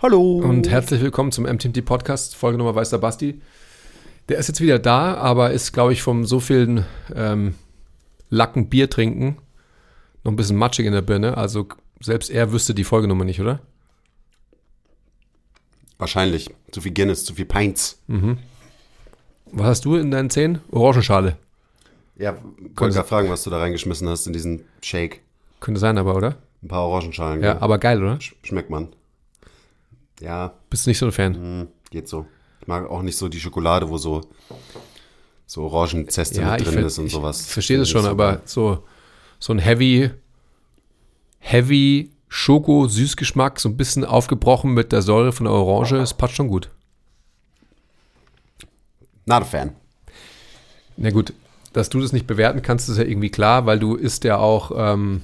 Hallo. und herzlich willkommen zum MTMT Podcast, Folge Nummer Weiß der Basti. Der ist jetzt wieder da, aber ist, glaube ich, vom so vielen ähm, Lacken Bier trinken noch ein bisschen matschig in der Birne. Also selbst er wüsste die Folgenummer nicht, oder? Wahrscheinlich. Zu viel Guinness, zu viel Pints. Was hast du in deinen Zähnen? Orangenschale. Ja, wollte gerade fragen, was du da reingeschmissen hast in diesen Shake. Könnte sein, aber, oder? Ein paar Orangenschalen. Ja, gell? aber geil, oder? Sch- Schmeckt man. Ja, Bist du nicht so ein Fan? hm, geht so. Ich mag auch nicht so die Schokolade, wo so, so Orangenzeste Ja, mit ich, drin ist und ich sowas. verstehe das schon, ich aber so, so ein Heavy, Heavy Schoko-Süßgeschmack, so ein bisschen aufgebrochen mit der Säure von der Orange, das passt schon gut. Not a fan. Na gut, dass du das nicht bewerten kannst, ist ja irgendwie klar, weil du isst ja auch, ähm,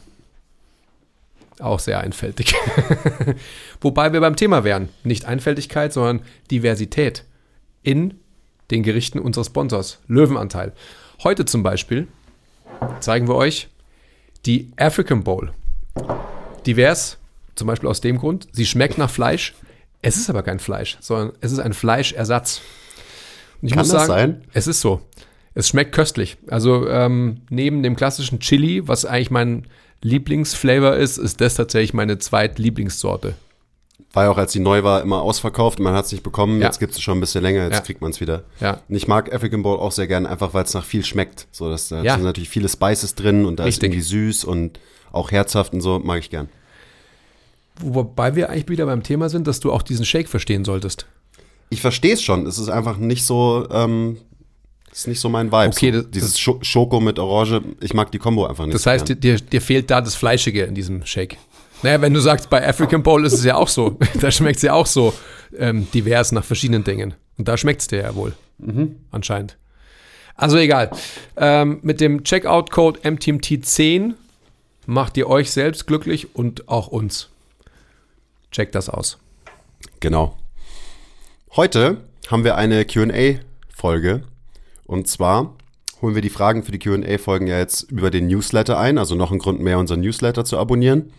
auch sehr einfältig. Wobei wir beim Thema wären. Nicht Einfältigkeit, sondern Diversität in den Gerichten unseres Sponsors. Löwenanteil. Heute zum Beispiel zeigen wir euch die African Bowl. Divers, zum Beispiel aus dem Grund, sie schmeckt nach Fleisch. Es ist aber kein Fleisch, sondern es ist ein Fleischersatz. Und ich Kann muss das sagen, sein? es ist so. Es schmeckt köstlich. Also ähm, neben dem klassischen Chili, was eigentlich mein Lieblingsflavor ist, ist das tatsächlich meine zweitlieblingssorte. War ja auch, als die neu war, immer ausverkauft. Man hat es nicht bekommen. Ja. Jetzt gibt es schon ein bisschen länger. Jetzt Ja. kriegt man es wieder. Ja. Und ich mag African Bowl auch sehr gern, einfach weil es nach viel schmeckt. So, dass da Ja. sind natürlich viele Spices drin und da Richtig. ist irgendwie süß und auch herzhaft und so. Mag ich gern. Wobei wir eigentlich wieder beim Thema sind, dass du auch diesen Shake verstehen solltest. Ich verstehe es schon. Es ist einfach nicht so, ähm, ist nicht so mein Vibe. Okay, das- dieses Scho Schoko mit Orange, ich mag die Kombo einfach nicht. Das heißt, gern. dir, dir fehlt da das Fleischige in diesem Shake. Naja, wenn du sagst, bei African Bowl ist es ja auch so. da schmeckt es ja auch so ähm, divers nach verschiedenen Dingen. Und da schmeckt es dir ja wohl. Anscheinend. Also egal. Ähm, mit dem Checkout-Code MTMT10 macht ihr euch selbst glücklich und auch uns. Checkt das aus. Genau. Heute haben wir eine QA-Folge. Und zwar holen wir die Fragen für die QA-Folgen ja jetzt über den Newsletter ein. Also noch ein Grund mehr, unseren Newsletter zu abonnieren.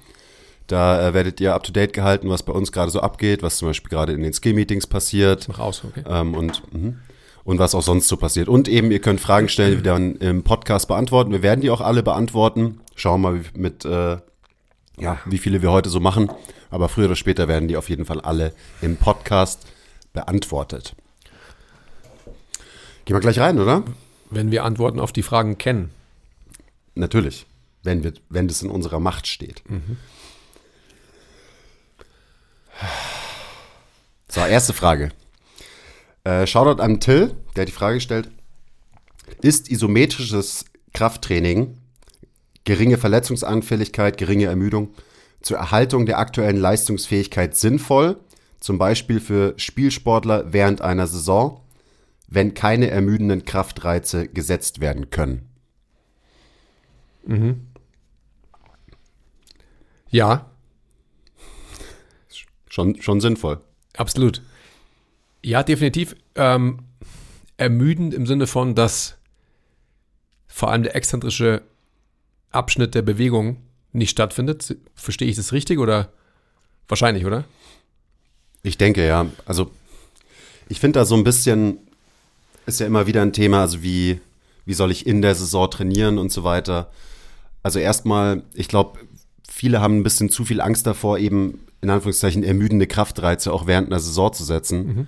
Da äh, werdet ihr up to date gehalten, was bei uns gerade so abgeht, was zum Beispiel gerade in den Skill-Meetings passiert. Mach aus, okay? Ähm, und, mhm. und was auch sonst so passiert. Und eben, ihr könnt Fragen stellen, die wir dann im Podcast beantworten. Wir werden die auch alle beantworten. Schauen wir mal, wie, mit, äh, ja, wie viele wir heute so machen. Aber früher oder später werden die auf jeden Fall alle im Podcast beantwortet. Gehen wir gleich rein, oder? Wenn wir Antworten auf die Fragen kennen. Natürlich. Wenn, wir, wenn das in unserer Macht steht. So, erste Frage. Äh, Shoutout an Till, der hat die Frage gestellt. Ist isometrisches Krafttraining, geringe Verletzungsanfälligkeit, geringe Ermüdung zur Erhaltung der aktuellen Leistungsfähigkeit sinnvoll, zum Beispiel für Spielsportler während einer Saison, wenn keine ermüdenden Kraftreize gesetzt werden können? Ja, Schon, schon sinnvoll. Absolut. Ja, definitiv. Ähm, ermüdend im Sinne von, dass vor allem der exzentrische Abschnitt der Bewegung nicht stattfindet. Verstehe ich das richtig oder wahrscheinlich, oder? Ich denke, ja. Also, ich finde da so ein bisschen, ist ja immer wieder ein Thema, also wie, wie soll ich in der Saison trainieren und so weiter. Also erstmal, ich glaube, viele haben ein bisschen zu viel Angst davor, eben in Anführungszeichen ermüdende Kraftreize auch während einer Saison zu setzen.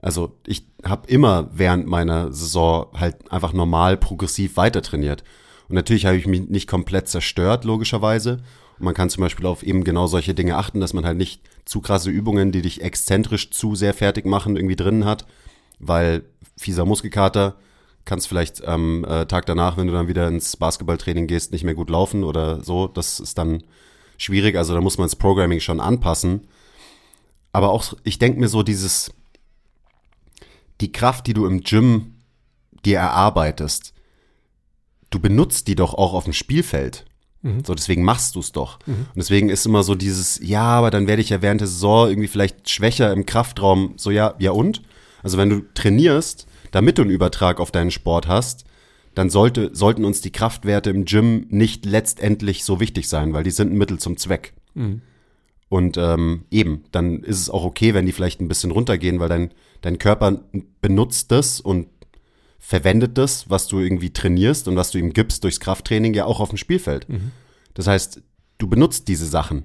Also ich habe immer während meiner Saison halt einfach normal progressiv weiter trainiert. Und natürlich habe ich mich nicht komplett zerstört, logischerweise. Und man kann zum Beispiel auf eben genau solche Dinge achten, dass man halt nicht zu krasse Übungen, die dich exzentrisch zu sehr fertig machen, irgendwie drin hat, weil fieser Muskelkater kannst vielleicht am äh, Tag danach, wenn du dann wieder ins Basketballtraining gehst, nicht mehr gut laufen oder so. Das ist dann schwierig. Also da muss man das Programming schon anpassen. Aber auch, ich denke mir so, dieses, die Kraft, die du im Gym dir erarbeitest, du benutzt die doch auch auf dem Spielfeld. Mhm. So, deswegen machst du es doch. Mhm. Und deswegen ist immer so dieses, ja, aber dann werde ich ja während der Saison irgendwie vielleicht schwächer im Kraftraum. So, ja, ja und? Also wenn du trainierst, damit du einen Übertrag auf deinen Sport hast, dann sollte, sollten uns die Kraftwerte im Gym nicht letztendlich so wichtig sein, weil die sind ein Mittel zum Zweck. Mhm. Und ähm, eben, dann ist es auch okay, wenn die vielleicht ein bisschen runtergehen, weil dein, dein Körper benutzt das und verwendet das, was du irgendwie trainierst und was du ihm gibst durchs Krafttraining ja auch auf dem Spielfeld. Mhm. Das heißt, du benutzt diese Sachen.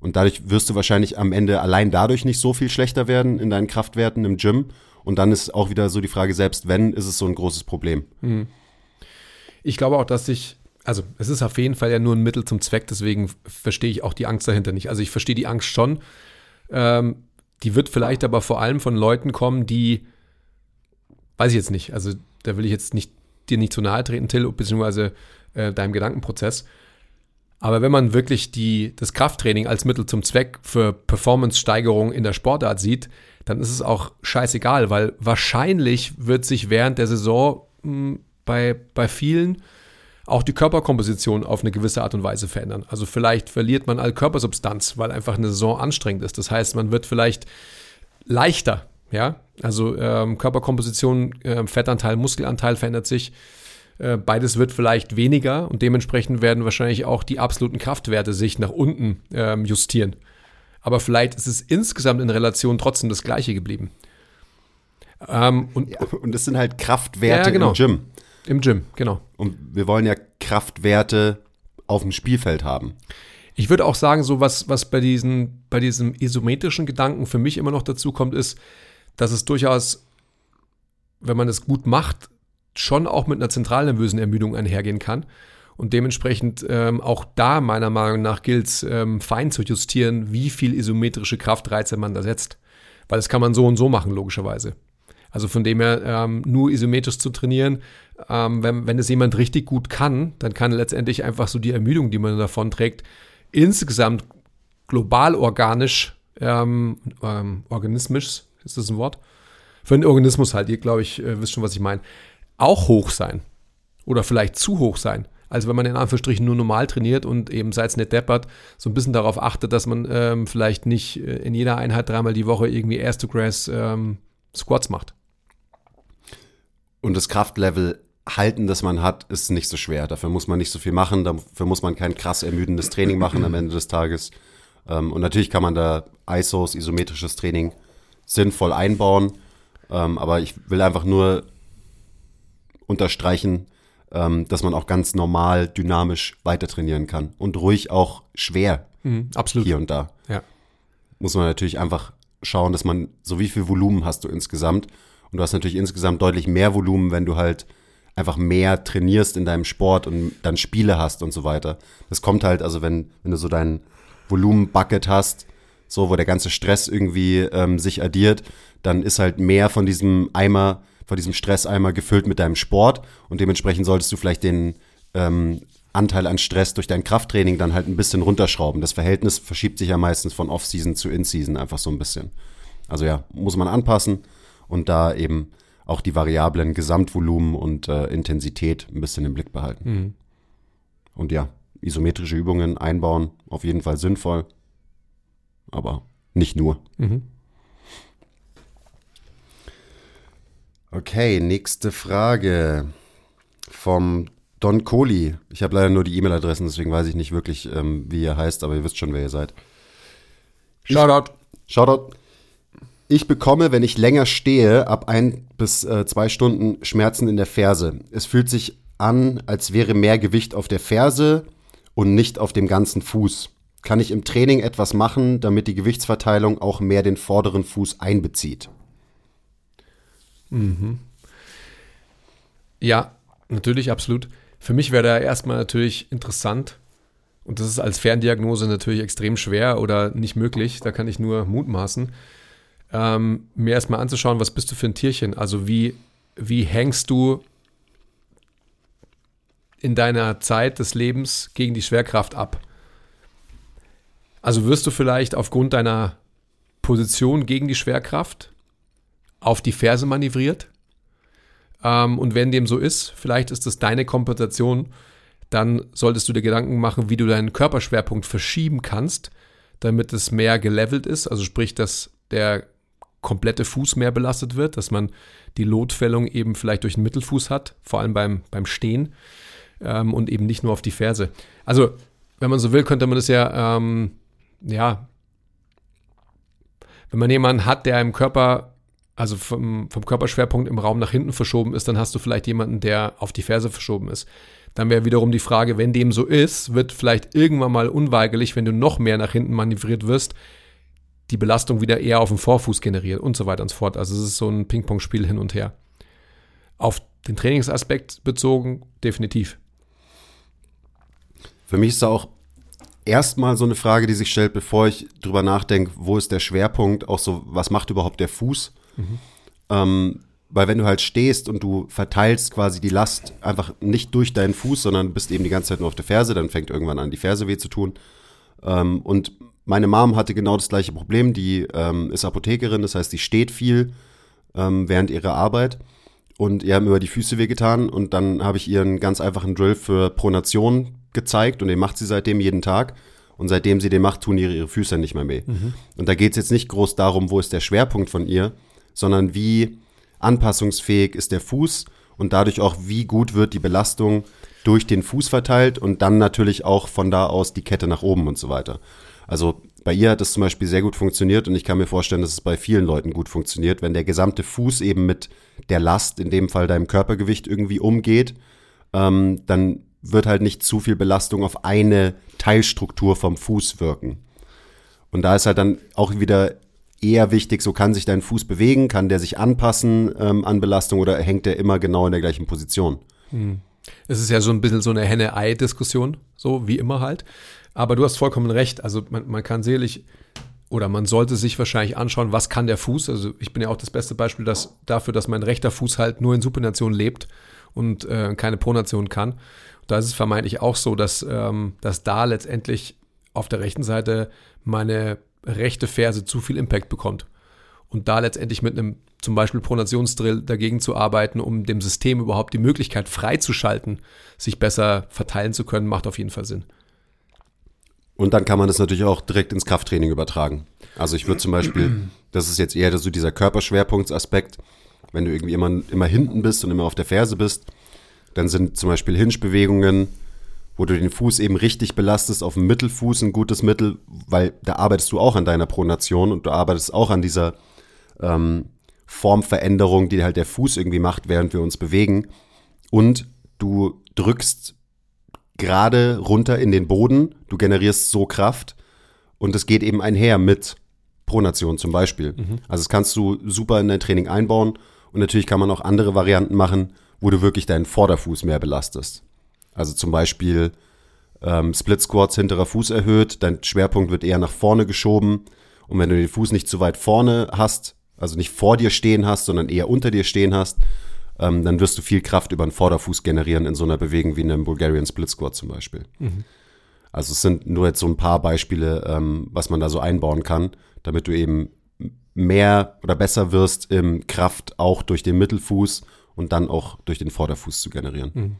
Und dadurch wirst du wahrscheinlich am Ende allein dadurch nicht so viel schlechter werden in deinen Kraftwerten im Gym. Und dann ist auch wieder so die Frage, selbst wenn, ist es so ein großes Problem. Mhm. Ich glaube auch, dass sich also es ist auf jeden Fall ja nur ein Mittel zum Zweck, deswegen verstehe ich auch die Angst dahinter nicht. Also ich verstehe die Angst schon. Ähm, die wird vielleicht aber vor allem von Leuten kommen, die, weiß ich jetzt nicht, also da will ich jetzt nicht dir nicht zu nahe treten, Till, beziehungsweise äh, deinem Gedankenprozess. Aber wenn man wirklich die, das Krafttraining als Mittel zum Zweck für Performance-Steigerung in der Sportart sieht, dann ist es auch scheißegal, weil wahrscheinlich wird sich während der Saison mh, hm, bei, bei vielen auch die Körperkomposition auf eine gewisse Art und Weise verändern. Also vielleicht verliert man all Körpersubstanz, weil einfach eine Saison anstrengend ist. Das heißt, man wird vielleicht leichter, ja. Also ähm, Körperkomposition, äh, Fettanteil, Muskelanteil verändert sich. Äh, beides wird vielleicht weniger und dementsprechend werden wahrscheinlich auch die absoluten Kraftwerte sich nach unten ähm, justieren. Aber vielleicht ist es insgesamt in Relation trotzdem das gleiche geblieben. Ähm, und, ja, und es sind halt Kraftwerte ja, genau. im Gym. Im Gym, genau. Und wir wollen ja Kraftwerte auf dem Spielfeld haben. Ich würde auch sagen, so was, was bei, diesen, bei diesem isometrischen Gedanken für mich immer noch dazu kommt, ist, dass es durchaus, wenn man es gut macht, schon auch mit einer zentralnervösen Ermüdung einhergehen kann. Und dementsprechend ähm, auch da meiner Meinung nach gilt es, ähm, fein zu justieren, wie viel isometrische Kraftreize man da setzt. Weil das kann man so und so machen, logischerweise. Also von dem her, ähm, nur isometrisch zu trainieren, ähm, wenn, wenn es jemand richtig gut kann, dann kann letztendlich einfach so die Ermüdung, die man davon trägt, insgesamt global organisch, ähm, ähm, organismisch, ist das ein Wort? Für einen Organismus halt, ihr glaube ich, äh, wisst schon, was ich meine, auch hoch sein. Oder vielleicht zu hoch sein. Also wenn man in Anführungsstrichen nur normal trainiert und eben seit es nicht deppert, so ein bisschen darauf achtet, dass man ähm, vielleicht nicht äh, in jeder Einheit dreimal die Woche irgendwie Air to Grass ähm, Squats macht. Und das Kraftlevel halten, das man hat, ist nicht so schwer. Dafür muss man nicht so viel machen, dafür muss man kein krass ermüdendes Training machen am Ende des Tages. Ähm, und natürlich kann man da ISOs, isometrisches Training, sinnvoll einbauen. Ähm, aber ich will einfach nur unterstreichen, ähm, dass man auch ganz normal, dynamisch weiter trainieren kann. Und ruhig auch schwer. Mhm, absolut. Hier und da. Ja. Muss man natürlich einfach schauen, dass man, so wie viel Volumen hast du insgesamt und du hast natürlich insgesamt deutlich mehr Volumen, wenn du halt einfach mehr trainierst in deinem Sport und dann Spiele hast und so weiter. Das kommt halt, also wenn, wenn du so dein Volumen-Bucket hast, so wo der ganze Stress irgendwie ähm, sich addiert, dann ist halt mehr von diesem Eimer, von diesem Stresseimer gefüllt mit deinem Sport und dementsprechend solltest du vielleicht den ähm, Anteil an Stress durch dein Krafttraining dann halt ein bisschen runterschrauben. Das Verhältnis verschiebt sich ja meistens von Off-Season zu In-Season einfach so ein bisschen. Also ja, muss man anpassen und da eben auch die Variablen Gesamtvolumen und äh, Intensität ein bisschen im Blick behalten. Mhm. Und ja, isometrische Übungen einbauen, auf jeden Fall sinnvoll, aber nicht nur. Mhm. Okay, nächste Frage vom Don Kohli. Ich habe leider nur die E-Mail-Adressen, deswegen weiß ich nicht wirklich, ähm, wie ihr heißt, aber ihr wisst schon, wer ihr seid. Shoutout. Shoutout. Ich bekomme, wenn ich länger stehe, ab ein bis äh, zwei Stunden Schmerzen in der Ferse. Es fühlt sich an, als wäre mehr Gewicht auf der Ferse und nicht auf dem ganzen Fuß. Kann ich im Training etwas machen, damit die Gewichtsverteilung auch mehr den vorderen Fuß einbezieht? Mhm. Ja, natürlich, absolut. Für mich wäre da erstmal natürlich interessant, Und das ist als Ferndiagnose natürlich extrem schwer oder nicht möglich. Da kann ich nur mutmaßen. Ähm, mir erstmal anzuschauen, was bist du für ein Tierchen? Also wie, wie hängst du in deiner Zeit des Lebens gegen die Schwerkraft ab? Also wirst du vielleicht aufgrund deiner Position gegen die Schwerkraft auf die Ferse manövriert? Ähm, und wenn dem so ist, vielleicht ist das deine Kompensation, dann solltest du dir Gedanken machen, wie du deinen Körperschwerpunkt verschieben kannst, damit es mehr gelevelt ist. Also sprich, dass der komplette Fuß mehr belastet wird, dass man die Lotfällung eben vielleicht durch den Mittelfuß hat, vor allem beim, beim Stehen ähm, und eben nicht nur auf die Ferse. Also, wenn man so will, könnte man das ja, ähm, ja, wenn man jemanden hat, der im Körper, also vom, vom Körperschwerpunkt im Raum nach hinten verschoben ist, dann hast du vielleicht jemanden, der auf die Ferse verschoben ist. Dann wäre wiederum die Frage, wenn dem so ist, wird vielleicht irgendwann mal unweigerlich, wenn du noch mehr nach hinten manövriert wirst, die Belastung wieder eher auf dem Vorfuß generiert und so weiter und so fort. Also es ist so ein Ping-Pong-Spiel hin und her. Auf den Trainingsaspekt bezogen, definitiv. Für mich ist da auch erstmal so eine Frage, die sich stellt, bevor ich drüber nachdenke, wo ist der Schwerpunkt, auch so, was macht überhaupt der Fuß? Mhm. Ähm, weil wenn du halt stehst und du verteilst quasi die Last einfach nicht durch deinen Fuß, sondern bist eben die ganze Zeit nur auf der Ferse, dann fängt irgendwann an, die Ferse weh zu tun. Ähm, und meine Mom hatte genau das gleiche Problem. Die ähm, ist Apothekerin, das heißt, sie steht viel ähm, während ihrer Arbeit. Und ihr haben über die Füße wehgetan. Und dann habe ich ihr einen ganz einfachen Drill für Pronation gezeigt. Und den macht sie seitdem jeden Tag. Und seitdem sie den macht, tun ihre, ihre Füße nicht mehr weh. Mhm. Und da geht es jetzt nicht groß darum, wo ist der Schwerpunkt von ihr, sondern wie anpassungsfähig ist der Fuß und dadurch auch, wie gut wird die Belastung durch den Fuß verteilt und dann natürlich auch von da aus die Kette nach oben und so weiter. Also bei ihr hat es zum Beispiel sehr gut funktioniert und ich kann mir vorstellen, dass es bei vielen Leuten gut funktioniert, wenn der gesamte Fuß eben mit der Last, in dem Fall deinem Körpergewicht, irgendwie umgeht, ähm, dann wird halt nicht zu viel Belastung auf eine Teilstruktur vom Fuß wirken. Und da ist halt dann auch wieder eher wichtig, so kann sich dein Fuß bewegen, kann der sich anpassen ähm, an Belastung oder hängt der immer genau in der gleichen Position? Hm. Es ist ja so ein bisschen so eine Henne-Ei-Diskussion, so wie immer halt. Aber du hast vollkommen recht. Also man, man kann sicherlich oder man sollte sich wahrscheinlich anschauen, was kann der Fuß. Also ich bin ja auch das beste Beispiel dass, dafür, dass mein rechter Fuß halt nur in Supination lebt und äh, keine Pronation kann. Da ist es vermeintlich auch so, dass, ähm, dass da letztendlich auf der rechten Seite meine rechte Ferse zu viel Impact bekommt. Und da letztendlich mit einem zum Beispiel Pronationsdrill dagegen zu arbeiten, um dem System überhaupt die Möglichkeit freizuschalten, sich besser verteilen zu können, macht auf jeden Fall Sinn. Und dann kann man das natürlich auch direkt ins Krafttraining übertragen. Also ich würde zum Beispiel, das ist jetzt eher so dieser Körperschwerpunktsaspekt, wenn du irgendwie immer, immer hinten bist und immer auf der Ferse bist, dann sind zum Beispiel Hinge-Bewegungen, wo du den Fuß eben richtig belastest, auf dem Mittelfuß ein gutes Mittel, weil da arbeitest du auch an deiner Pronation und du arbeitest auch an dieser ähm, Formveränderung, die halt der Fuß irgendwie macht, während wir uns bewegen. Und du drückst gerade runter in den Boden, du generierst so Kraft und es geht eben einher mit Pronation zum Beispiel. Mhm. Also das kannst du super in dein Training einbauen und natürlich kann man auch andere Varianten machen, wo du wirklich deinen Vorderfuß mehr belastest. Also zum Beispiel ähm, Split Squats, hinterer Fuß erhöht, dein Schwerpunkt wird eher nach vorne geschoben. Und wenn du den Fuß nicht zu weit vorne hast, also nicht vor dir stehen hast, sondern eher unter dir stehen hast, ähm, dann wirst du viel Kraft über den Vorderfuß generieren in so einer Bewegung wie in einem Bulgarian Split Squat zum Beispiel. Mhm. Also es sind nur jetzt so ein paar Beispiele, ähm, was man da so einbauen kann, damit du eben mehr oder besser wirst im Kraft auch durch den Mittelfuß und dann auch durch den Vorderfuß zu generieren. Mhm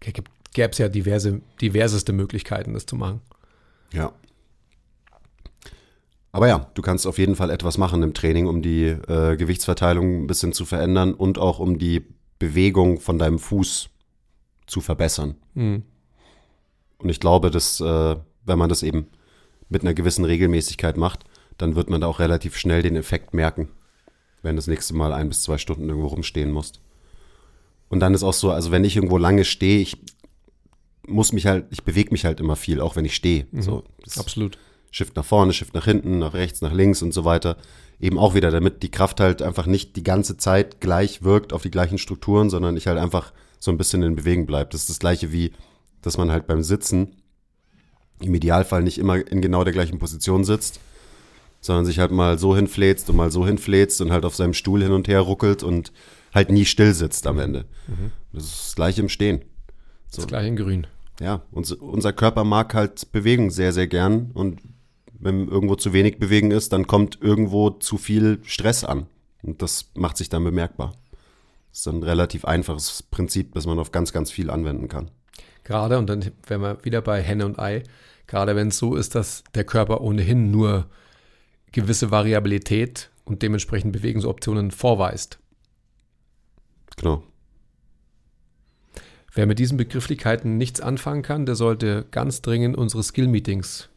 gäbe es ja diverse, diverseste Möglichkeiten, das zu machen. Ja. Aber ja, du kannst auf jeden Fall etwas machen im Training, um die äh, Gewichtsverteilung ein bisschen zu verändern und auch um die Bewegung von deinem Fuß zu verbessern. Mhm. Und ich glaube, dass äh, wenn man das eben mit einer gewissen Regelmäßigkeit macht, dann wird man da auch relativ schnell den Effekt merken, wenn du das nächste Mal ein bis zwei Stunden irgendwo rumstehen musst. Und dann ist auch so, also wenn ich irgendwo lange stehe, ich muss mich halt, ich bewege mich halt immer viel, auch wenn ich stehe. Mhm, so, absolut. Shift nach vorne, Shift nach hinten, nach rechts, nach links und so weiter. Eben auch wieder, damit die Kraft halt einfach nicht die ganze Zeit gleich wirkt auf die gleichen Strukturen, sondern ich halt einfach so ein bisschen in Bewegung bleibe. Das ist das gleiche wie, dass man halt beim Sitzen im Idealfall nicht immer in genau der gleichen Position sitzt, sondern sich halt mal so hinfläzt und mal so hinfläzt und halt auf seinem Stuhl hin und her ruckelt und halt nie still sitzt am Ende. Das ist das gleiche im Stehen. Das gleiche in Grün. Ja, uns, unser Körper mag halt Bewegung sehr, sehr gern und wenn irgendwo zu wenig Bewegung ist, dann kommt irgendwo zu viel Stress an und das macht sich dann bemerkbar. Das ist ein relativ einfaches Prinzip, das man auf ganz, ganz viel anwenden kann. Gerade, und dann wären wir wieder bei Henne und Ei, gerade wenn es so ist, dass der Körper ohnehin nur gewisse Variabilität und dementsprechend Bewegungsoptionen vorweist. Genau. Wer mit diesen Begrifflichkeiten nichts anfangen kann, der sollte ganz dringend unsere Skill-Meetings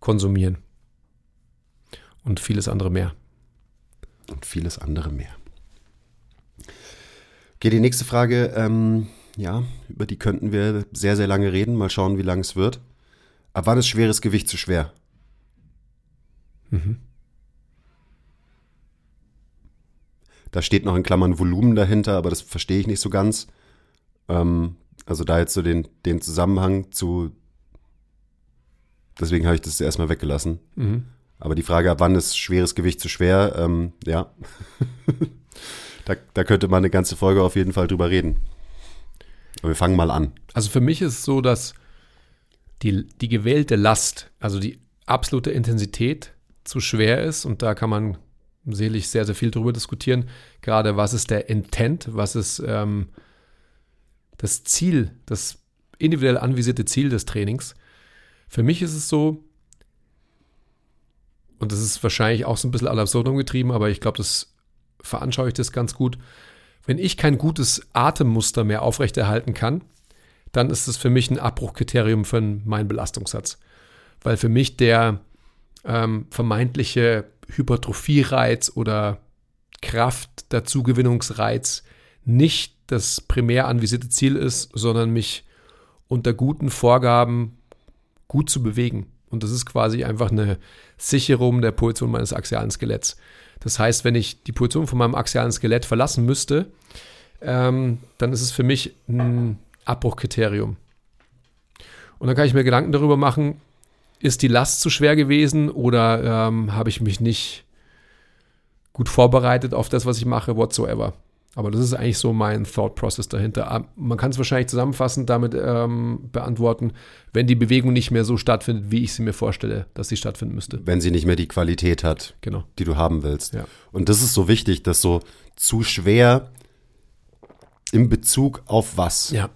konsumieren. Und vieles andere mehr. Und vieles andere mehr. Okay, die nächste Frage, ähm, ja, über die könnten wir sehr, sehr lange reden. Mal schauen, wie lang es wird. Ab wann ist schweres Gewicht zu schwer? Da steht noch in Klammern Volumen dahinter, aber das verstehe ich nicht so ganz. Ähm, also da jetzt so den, den Zusammenhang zu. Deswegen habe ich das erstmal weggelassen. Aber die Frage, ab wann ist schweres Gewicht zu schwer, ähm, ja. da, da könnte man eine ganze Folge auf jeden Fall drüber reden. Aber wir fangen mal an. Also für mich ist es so, dass die, die gewählte Last, also die absolute Intensität zu schwer ist und da kann man selig sehr, sehr viel drüber diskutieren. Gerade was ist der Intent, was ist ähm, das Ziel, das individuell anvisierte Ziel des Trainings. Für mich ist es so, und das ist wahrscheinlich auch so ein bisschen ad absurdum getrieben, aber ich glaube, das veranschaulicht das ganz gut. Wenn ich kein gutes Atemmuster mehr aufrechterhalten kann, dann ist es für mich ein Abbruchkriterium für meinen Belastungssatz. Weil für mich der ähm, vermeintliche Hypertrophie-Reiz oder Kraft Dazugewinnungsreiz nicht das primär anvisierte Ziel ist, sondern mich unter guten Vorgaben gut zu bewegen. Und das ist quasi einfach eine Sicherung der Position meines axialen Skeletts. Das heißt, wenn ich die Position von meinem axialen Skelett verlassen müsste, ähm, dann ist es für mich ein Abbruchkriterium. Und dann kann ich mir Gedanken darüber machen, ist die Last zu schwer gewesen oder ähm, habe ich mich nicht gut vorbereitet auf das, was ich mache, whatsoever. Aber das ist eigentlich so mein Thought Process dahinter. Ah, Man kann es wahrscheinlich zusammenfassend damit ähm, beantworten, wenn die Bewegung nicht mehr so stattfindet, wie ich sie mir vorstelle, dass sie stattfinden müsste. Wenn sie nicht mehr die Qualität hat, Genau. die du haben willst. Ja. Und das ist so wichtig, dass so zu schwer in Bezug auf was? Ja.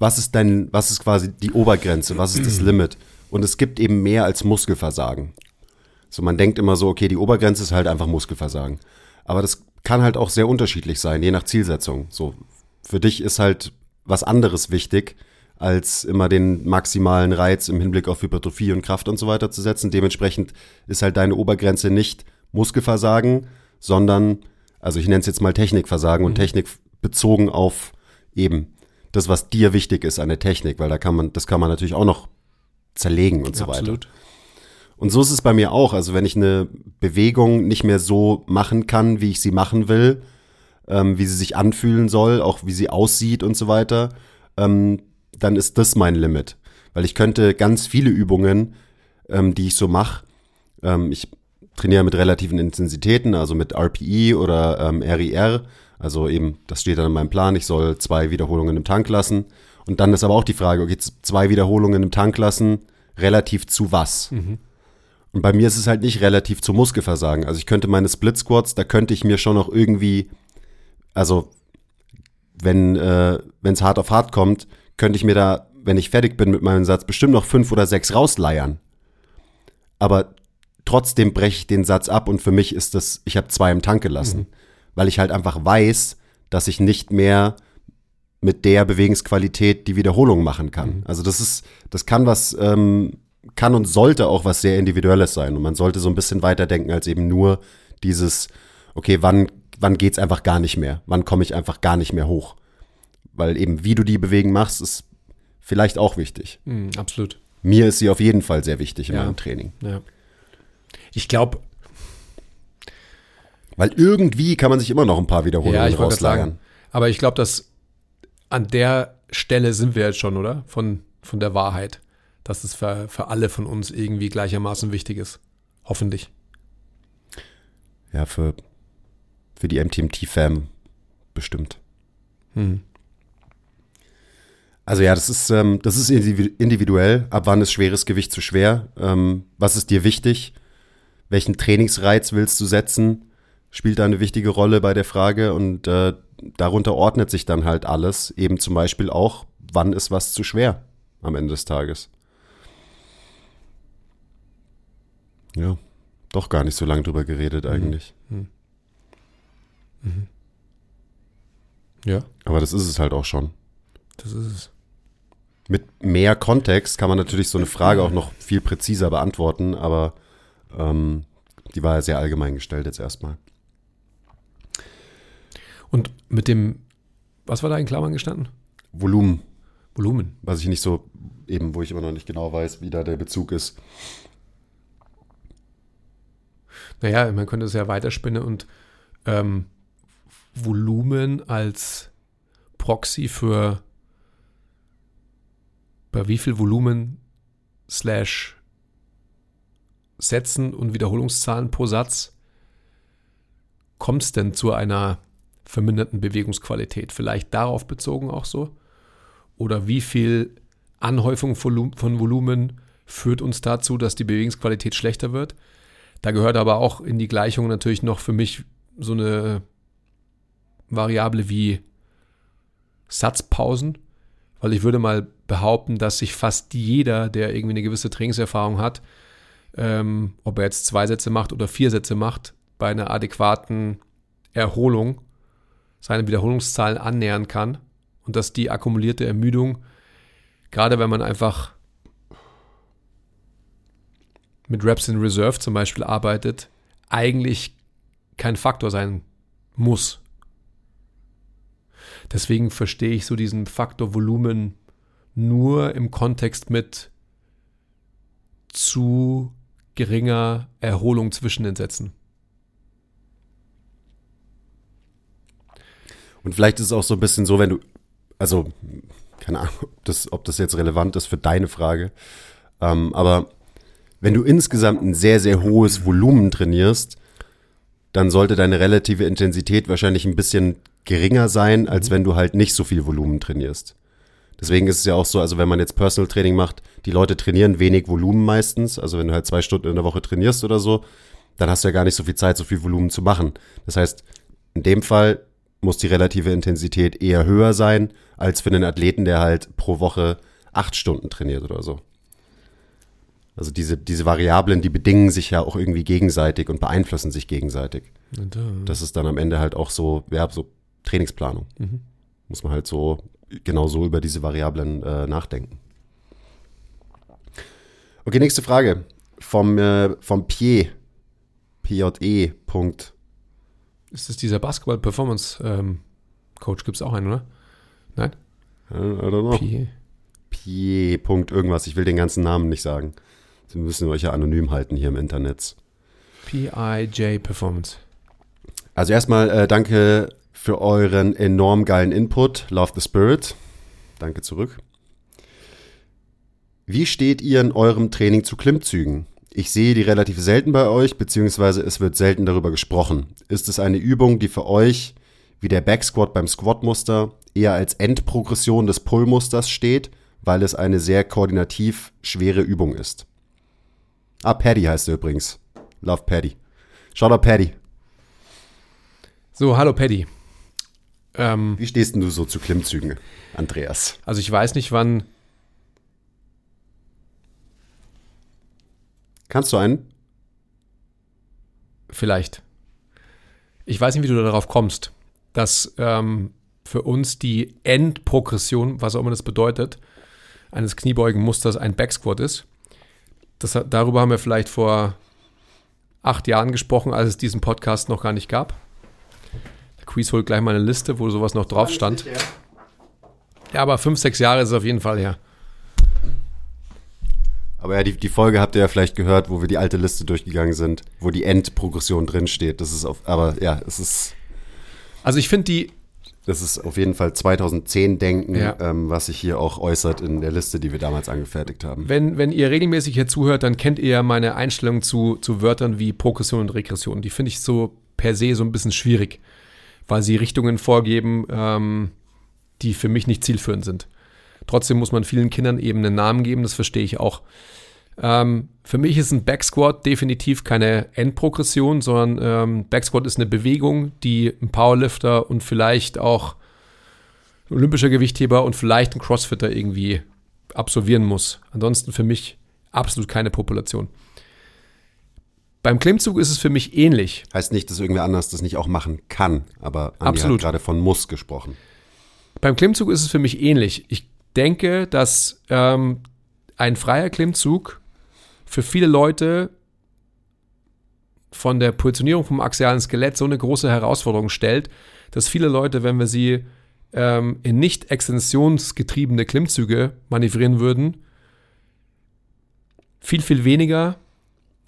Was ist dein, was ist quasi die Obergrenze? Was ist das Limit? Und es gibt eben mehr als Muskelversagen. So, man denkt immer so, okay, die Obergrenze ist halt einfach Muskelversagen. Aber das kann halt auch sehr unterschiedlich sein, je nach Zielsetzung. So, für dich ist halt was anderes wichtig, als immer den maximalen Reiz im Hinblick auf Hypertrophie und Kraft und so weiter zu setzen. Dementsprechend ist halt deine Obergrenze nicht Muskelversagen, sondern, also ich nenne es jetzt mal Technikversagen und Technik bezogen auf eben das, was dir wichtig ist an der Technik, weil da kann man, das kann man natürlich auch noch zerlegen und so weiter. Absolut. Und so ist es bei mir auch. Also wenn ich eine Bewegung nicht mehr so machen kann, wie ich sie machen will, ähm, wie sie sich anfühlen soll, auch wie sie aussieht und so weiter, ähm, dann ist das mein Limit. Weil ich könnte ganz viele Übungen, ähm, die ich so mache, ähm, ich trainiere mit relativen Intensitäten, also mit RPE oder ähm, RIR, also eben, das steht dann in meinem Plan, ich soll zwei Wiederholungen im Tank lassen. Und dann ist aber auch die Frage, okay, zwei Wiederholungen im Tank lassen, relativ zu was? Und bei mir ist es halt nicht relativ zu Muskelversagen. Also ich könnte meine Split Squats, da könnte ich mir schon noch irgendwie, also wenn äh, es hart auf hart kommt, könnte ich mir da, wenn ich fertig bin mit meinem Satz, bestimmt noch fünf oder sechs rausleiern. Aber trotzdem breche ich den Satz ab und für mich ist das, ich habe zwei im Tank gelassen, weil ich halt einfach weiß, dass ich nicht mehr mit der Bewegungsqualität die Wiederholung machen kann. Also das ist, das kann was, ähm, kann und sollte auch was sehr Individuelles sein. Und man sollte so ein bisschen weiterdenken als eben nur dieses, okay, wann, wann geht's einfach gar nicht mehr? Wann komme ich einfach gar nicht mehr hoch? Weil eben, wie du die Bewegung machst, ist vielleicht auch wichtig. Mhm, absolut. Mir ist sie auf jeden Fall sehr wichtig in Ja. meinem Training. Ja. Ich glaube, Weil irgendwie kann man sich immer noch ein paar Wiederholungen ja, sagen. Aber ich glaube, dass an der Stelle sind wir jetzt schon, oder? Von, von der Wahrheit. dass es für, für alle von uns irgendwie gleichermaßen wichtig ist. Hoffentlich. Ja, für, für die MTMT-Fam bestimmt. Hm. Also ja, das ist, ähm, das ist individu- individuell. Ab wann ist schweres Gewicht zu schwer? Ähm, was ist dir wichtig? Welchen Trainingsreiz willst du setzen? Spielt da eine wichtige Rolle bei der Frage und äh, darunter ordnet sich dann halt alles. Eben zum Beispiel auch, wann ist was zu schwer am Ende des Tages. Ja, doch gar nicht so lange drüber geredet eigentlich. Ja, Aber das ist es halt auch schon. das ist es. Mit mehr Kontext kann man natürlich so eine Frage auch noch viel präziser beantworten, aber ähm, die war ja sehr allgemein gestellt jetzt erstmal. Und mit dem, was war da in Klammern gestanden? Volumen, Volumen. was ich nicht so, eben, wo ich immer noch nicht genau weiß, wie da der Bezug ist. Naja, man könnte es ja weiterspinnen und ähm, Volumen als Proxy für bei wie viel Volumen slash Sätzen und Wiederholungszahlen pro Satz kommt es denn zu einer verminderten Bewegungsqualität? Vielleicht darauf bezogen auch so? Oder wie viel Anhäufung von Volum- von Volumen führt uns dazu, dass die Bewegungsqualität schlechter wird? Da gehört aber auch in die Gleichung natürlich noch für mich so eine Variable wie Satzpausen, weil ich würde mal behaupten, dass sich fast jeder, der irgendwie eine gewisse Trainingserfahrung hat, ähm, ob er jetzt zwei Sätze macht oder vier Sätze macht, bei einer adäquaten Erholung seine Wiederholungszahlen annähern kann und dass die akkumulierte Ermüdung, gerade wenn man einfach mit Reps in Reserve zum Beispiel arbeitet, eigentlich kein Faktor sein muss. Deswegen verstehe ich so diesen Faktor Volumen nur im Kontext mit zu geringer Erholung zwischen den Sätzen. Und vielleicht ist es auch so ein bisschen so, wenn du, also, keine Ahnung, ob das, ob das jetzt relevant ist für deine Frage, ähm, aber wenn du insgesamt ein sehr, sehr hohes Volumen trainierst, dann sollte deine relative Intensität wahrscheinlich ein bisschen geringer sein, als wenn du halt nicht so viel Volumen trainierst. Deswegen ist es ja auch so, also wenn man jetzt Personal Training macht, die Leute trainieren wenig Volumen meistens. Also wenn du halt zwei Stunden in der Woche trainierst oder so, dann hast du ja gar nicht so viel Zeit, so viel Volumen zu machen. Das heißt, in dem Fall muss die relative Intensität eher höher sein, als für einen Athleten, der halt pro Woche acht Stunden trainiert oder so. Also diese, diese Variablen, die bedingen sich ja auch irgendwie gegenseitig und beeinflussen sich gegenseitig. Äh, Das ist dann am Ende halt auch so, ja, so Trainingsplanung. Mhm. Muss man halt so, genau so über diese Variablen äh, nachdenken. Okay, nächste Frage. Vom, äh, vom Pie, PJE, Punkt. Ist das dieser Basketball-Performance-Coach? Gibt es auch einen, oder? Nein? I don't know. P. Pie, Punkt irgendwas. Ich will den ganzen Namen nicht sagen. Sie müssen euch ja anonym halten hier im Internet. PIJ Performance. Also erstmal äh, danke für euren enorm geilen Input. Love the Spirit. Danke zurück. Wie steht ihr in eurem Training zu Klimmzügen? Ich sehe die relativ selten bei euch, beziehungsweise es wird selten darüber gesprochen. Ist es eine Übung, die für euch, wie der Backsquat beim Squat-Muster, eher als Endprogression des Pull-Musters steht, weil es eine sehr koordinativ schwere Übung ist? Ah, Paddy heißt er übrigens. Love Paddy. Shoutout Paddy. So, hallo Paddy. Ähm, Wie stehst denn du so zu Klimmzügen, Andreas? also ich weiß nicht, wann. Kannst du einen? Vielleicht. Ich weiß nicht, wie du darauf kommst, dass ähm, für uns die Endprogression, was auch immer das bedeutet, eines Kniebeugenmusters ein Backsquat ist. Das, darüber haben wir vielleicht vor acht Jahren gesprochen, als es diesen Podcast noch gar nicht gab. Der Quiz holt gleich mal eine Liste, wo sowas noch drauf stand. Ja, aber fünf, sechs Jahre ist es auf jeden Fall her. Aber ja, die, die Folge habt ihr ja vielleicht gehört, wo wir die alte Liste durchgegangen sind, wo die Endprogression drin steht. Das ist auf, aber ja, es ist, Also ich finde die, Das ist auf jeden Fall 2010-Denken, Ja. ähm, was sich hier auch äußert in der Liste, die wir damals angefertigt haben. Wenn, wenn ihr regelmäßig hier zuhört, dann kennt ihr ja meine Einstellung zu, zu Wörtern wie Progression und Regression. Die finde ich so per se so ein bisschen schwierig, weil sie Richtungen vorgeben, ähm, die für mich nicht zielführend sind. Trotzdem muss man vielen Kindern eben einen Namen geben, das verstehe ich auch. Ähm, für mich ist ein Backsquat definitiv keine Endprogression, sondern ähm, Backsquat ist eine Bewegung, die ein Powerlifter und vielleicht auch ein olympischer Gewichtheber und vielleicht ein Crossfitter irgendwie absolvieren muss. Ansonsten für mich absolut keine Population. Beim Klimmzug ist es für mich ähnlich. Heißt nicht, dass irgendwer anders das nicht auch machen kann, aber Andi Absolut. hat gerade von muss gesprochen. Beim Klimmzug ist es für mich ähnlich. Ich denke, dass ähm, ein freier Klimmzug für viele Leute von der Positionierung vom axialen Skelett so eine große Herausforderung stellt, dass viele Leute, wenn wir sie ähm, in nicht extensionsgetriebene Klimmzüge manövrieren würden, viel, viel weniger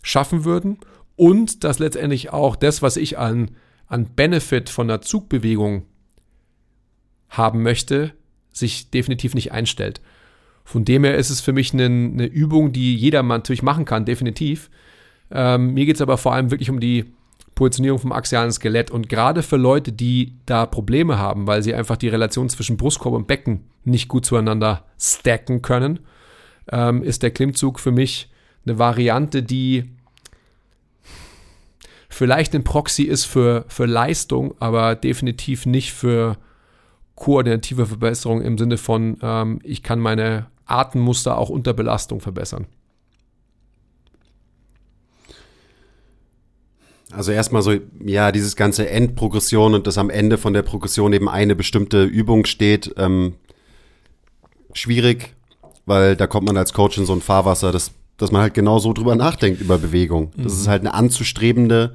schaffen würden und dass letztendlich auch das, was ich an, an Benefit von der Zugbewegung haben möchte, sich definitiv nicht einstellt. Von dem her ist es für mich eine, eine Übung, die jeder natürlich machen kann, definitiv. Ähm, mir geht es aber vor allem wirklich um die Positionierung vom axialen Skelett und gerade für Leute, die da Probleme haben, weil sie einfach die Relation zwischen Brustkorb und Becken nicht gut zueinander stacken können, ähm, ist der Klimmzug für mich eine Variante, die vielleicht ein Proxy ist für, für Leistung, aber definitiv nicht für koordinative Verbesserung im Sinne von, ähm, ich kann meine Atemmuster auch unter Belastung verbessern. Also erstmal so, ja, dieses ganze Endprogression und dass am Ende von der Progression eben eine bestimmte Übung steht, ähm, schwierig, weil da kommt man als Coach in so ein Fahrwasser, dass, dass man halt genau so drüber nachdenkt über Bewegung. Dass es halt eine anzustrebende,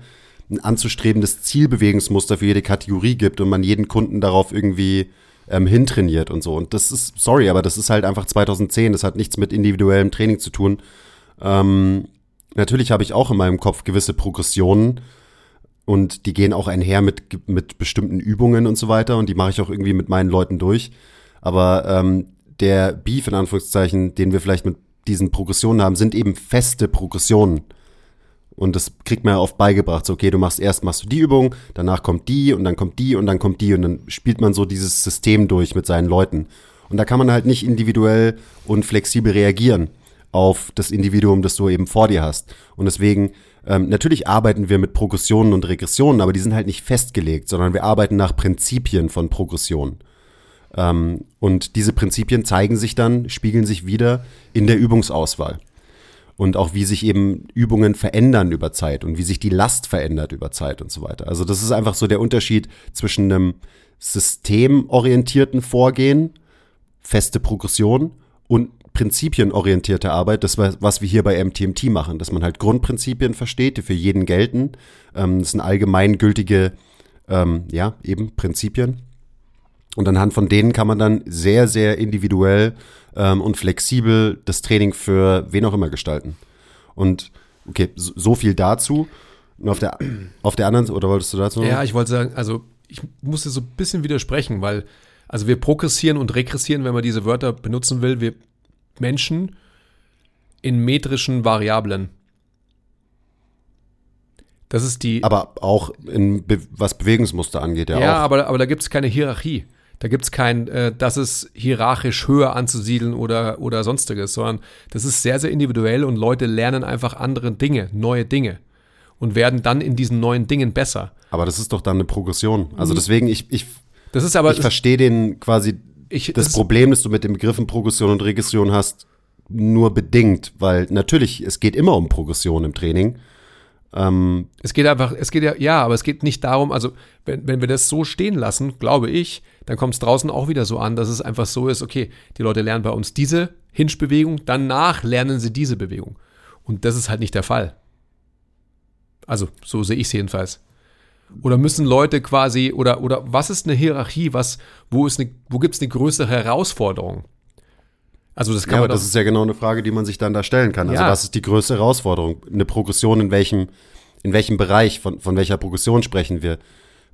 ein anzustrebendes Zielbewegungsmuster für jede Kategorie gibt und man jeden Kunden darauf irgendwie ähm, hintrainiert und so. Und das ist, sorry, aber das ist halt einfach 2010, das hat nichts mit individuellem Training zu tun. Ähm, natürlich habe ich auch in meinem Kopf gewisse Progressionen und die gehen auch einher mit, mit bestimmten Übungen und so weiter und die mache ich auch irgendwie mit meinen Leuten durch. Aber ähm, der Beef in Anführungszeichen, den wir vielleicht mit diesen Progressionen haben, sind eben feste Progressionen. Und das kriegt man ja oft beigebracht. So, okay, du machst erst machst du die Übung, danach kommt die und dann kommt die und dann kommt die und dann spielt man so dieses System durch mit seinen Leuten. Und da kann man halt nicht individuell und flexibel reagieren auf das Individuum, das du eben vor dir hast. Und deswegen, ähm, natürlich arbeiten wir mit Progressionen und Regressionen, aber die sind halt nicht festgelegt, sondern wir arbeiten nach Prinzipien von Progression. Ähm, und diese Prinzipien zeigen sich dann, spiegeln sich wieder in der Übungsauswahl. Und auch wie sich eben Übungen verändern über Zeit und wie sich die Last verändert über Zeit und so weiter. Also das ist einfach so der Unterschied zwischen einem systemorientierten Vorgehen, feste Progression und prinzipienorientierte Arbeit, das was wir hier bei MTMT machen, dass man halt Grundprinzipien versteht, die für jeden gelten. Ähm, das sind allgemeingültige, ähm, ja, eben Prinzipien. Und anhand von denen kann man dann sehr, sehr individuell ähm, und flexibel das Training für wen auch immer gestalten. Und okay, so, so viel dazu. Und auf der, auf der anderen, oder wolltest du dazu noch? Ja, ich wollte sagen, also ich musste so ein bisschen widersprechen, weil, also wir progressieren und regressieren, wenn man diese Wörter benutzen will, wir Menschen in metrischen Variablen. Das ist die. Aber auch in, Be was Bewegungsmuster angeht, ja, ja, auch. aber, aber da gibt es keine Hierarchie. Da gibt es kein, äh, das ist hierarchisch höher anzusiedeln oder, oder sonstiges, sondern das ist sehr, sehr individuell und Leute lernen einfach andere Dinge, neue Dinge und werden dann in diesen neuen Dingen besser. Aber das ist doch dann eine Progression. Also deswegen, ich, ich, Das ist aber, ich verstehe den quasi ich, das ist- Problem, das du mit den Begriffen Progression und Regression hast, nur bedingt, weil natürlich, es geht immer um Progression im Training. Ähm, Es geht einfach, es geht ja, ja, aber es geht nicht darum, also wenn, wenn wir das so stehen lassen, glaube ich, dann kommt es draußen auch wieder so an, dass es einfach so ist, okay, die Leute lernen bei uns diese Hinge-Bewegung, danach lernen sie diese Bewegung. Und das ist halt nicht der Fall. Also, so sehe ich es jedenfalls. Oder müssen Leute quasi, oder, oder was ist eine Hierarchie, was, wo wo gibt es eine größere Herausforderung? Also das kann ja, man aber das ist ja genau eine Frage, die man sich dann da stellen kann. Also Ja. was ist die größte Herausforderung? Eine Progression in welchem, in welchem Bereich, von, von welcher Progression sprechen wir?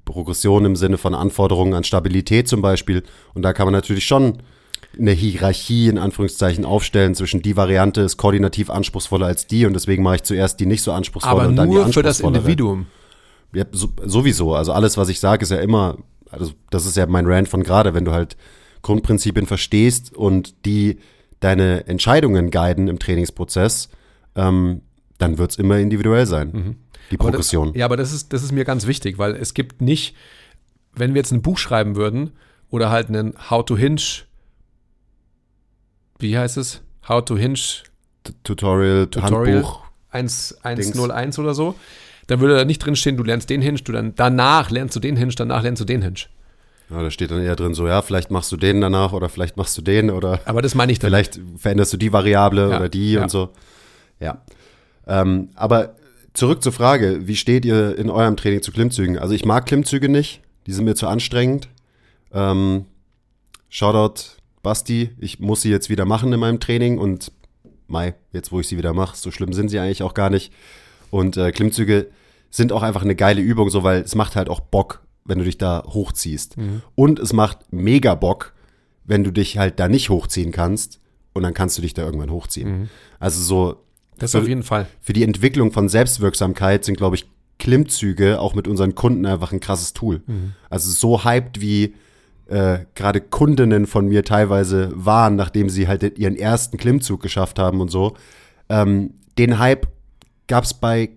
Progression im Sinne von Anforderungen an Stabilität zum Beispiel. Und da kann man natürlich schon eine Hierarchie in Anführungszeichen aufstellen zwischen die Variante ist koordinativ anspruchsvoller als die und deswegen mache ich zuerst die nicht so anspruchsvolle Aber und dann die nur für das anspruchsvollere. Individuum. Ja, so, sowieso. Also alles, was ich sage, ist ja immer, also das ist ja mein Rant von gerade, wenn du halt Grundprinzipien verstehst und die deine Entscheidungen guiden im Trainingsprozess, ähm, dann wird's immer individuell sein. Die Aber Progression. Das, ja, aber das ist, das ist mir ganz wichtig, weil es gibt nicht, wenn wir jetzt ein Buch schreiben würden oder halt einen How to Hinge, wie heißt es? How to Hinge Tutorial, Tutorial Handbuch. 1, 101 oder so, dann würde da nicht drin stehen, du lernst den Hinge, du dann danach lernst du den Hinge, danach lernst du den Hinge. Ja, da steht dann eher drin so, ja, vielleicht machst du den danach oder vielleicht machst du den oder Aber das meine ich dann. vielleicht veränderst du die Variable Ja, oder die ja. und so. Ja. Ähm, aber zurück zur Frage, wie steht ihr in eurem Training zu Klimmzügen? Also ich mag Klimmzüge nicht, die sind mir zu anstrengend. Ähm, Shoutout Basti, ich muss sie jetzt wieder machen in meinem Training und Mai, jetzt wo ich sie wieder mache, so schlimm sind sie eigentlich auch gar nicht. Und äh, Klimmzüge sind auch einfach eine geile Übung, so weil es macht halt auch Bock, wenn du dich da hochziehst. Mhm. Und es macht mega Bock, wenn du dich halt da nicht hochziehen kannst und dann kannst du dich da irgendwann hochziehen. Also so Mhm. das für, auf jeden Fall. für die Entwicklung von Selbstwirksamkeit sind, glaube ich, Klimmzüge auch mit unseren Kunden einfach ein krasses Tool. Mhm. Also so hyped wie äh, gerade Kundinnen von mir teilweise waren, nachdem sie halt ihren ersten Klimmzug geschafft haben und so. Ähm, den Hype gab's bei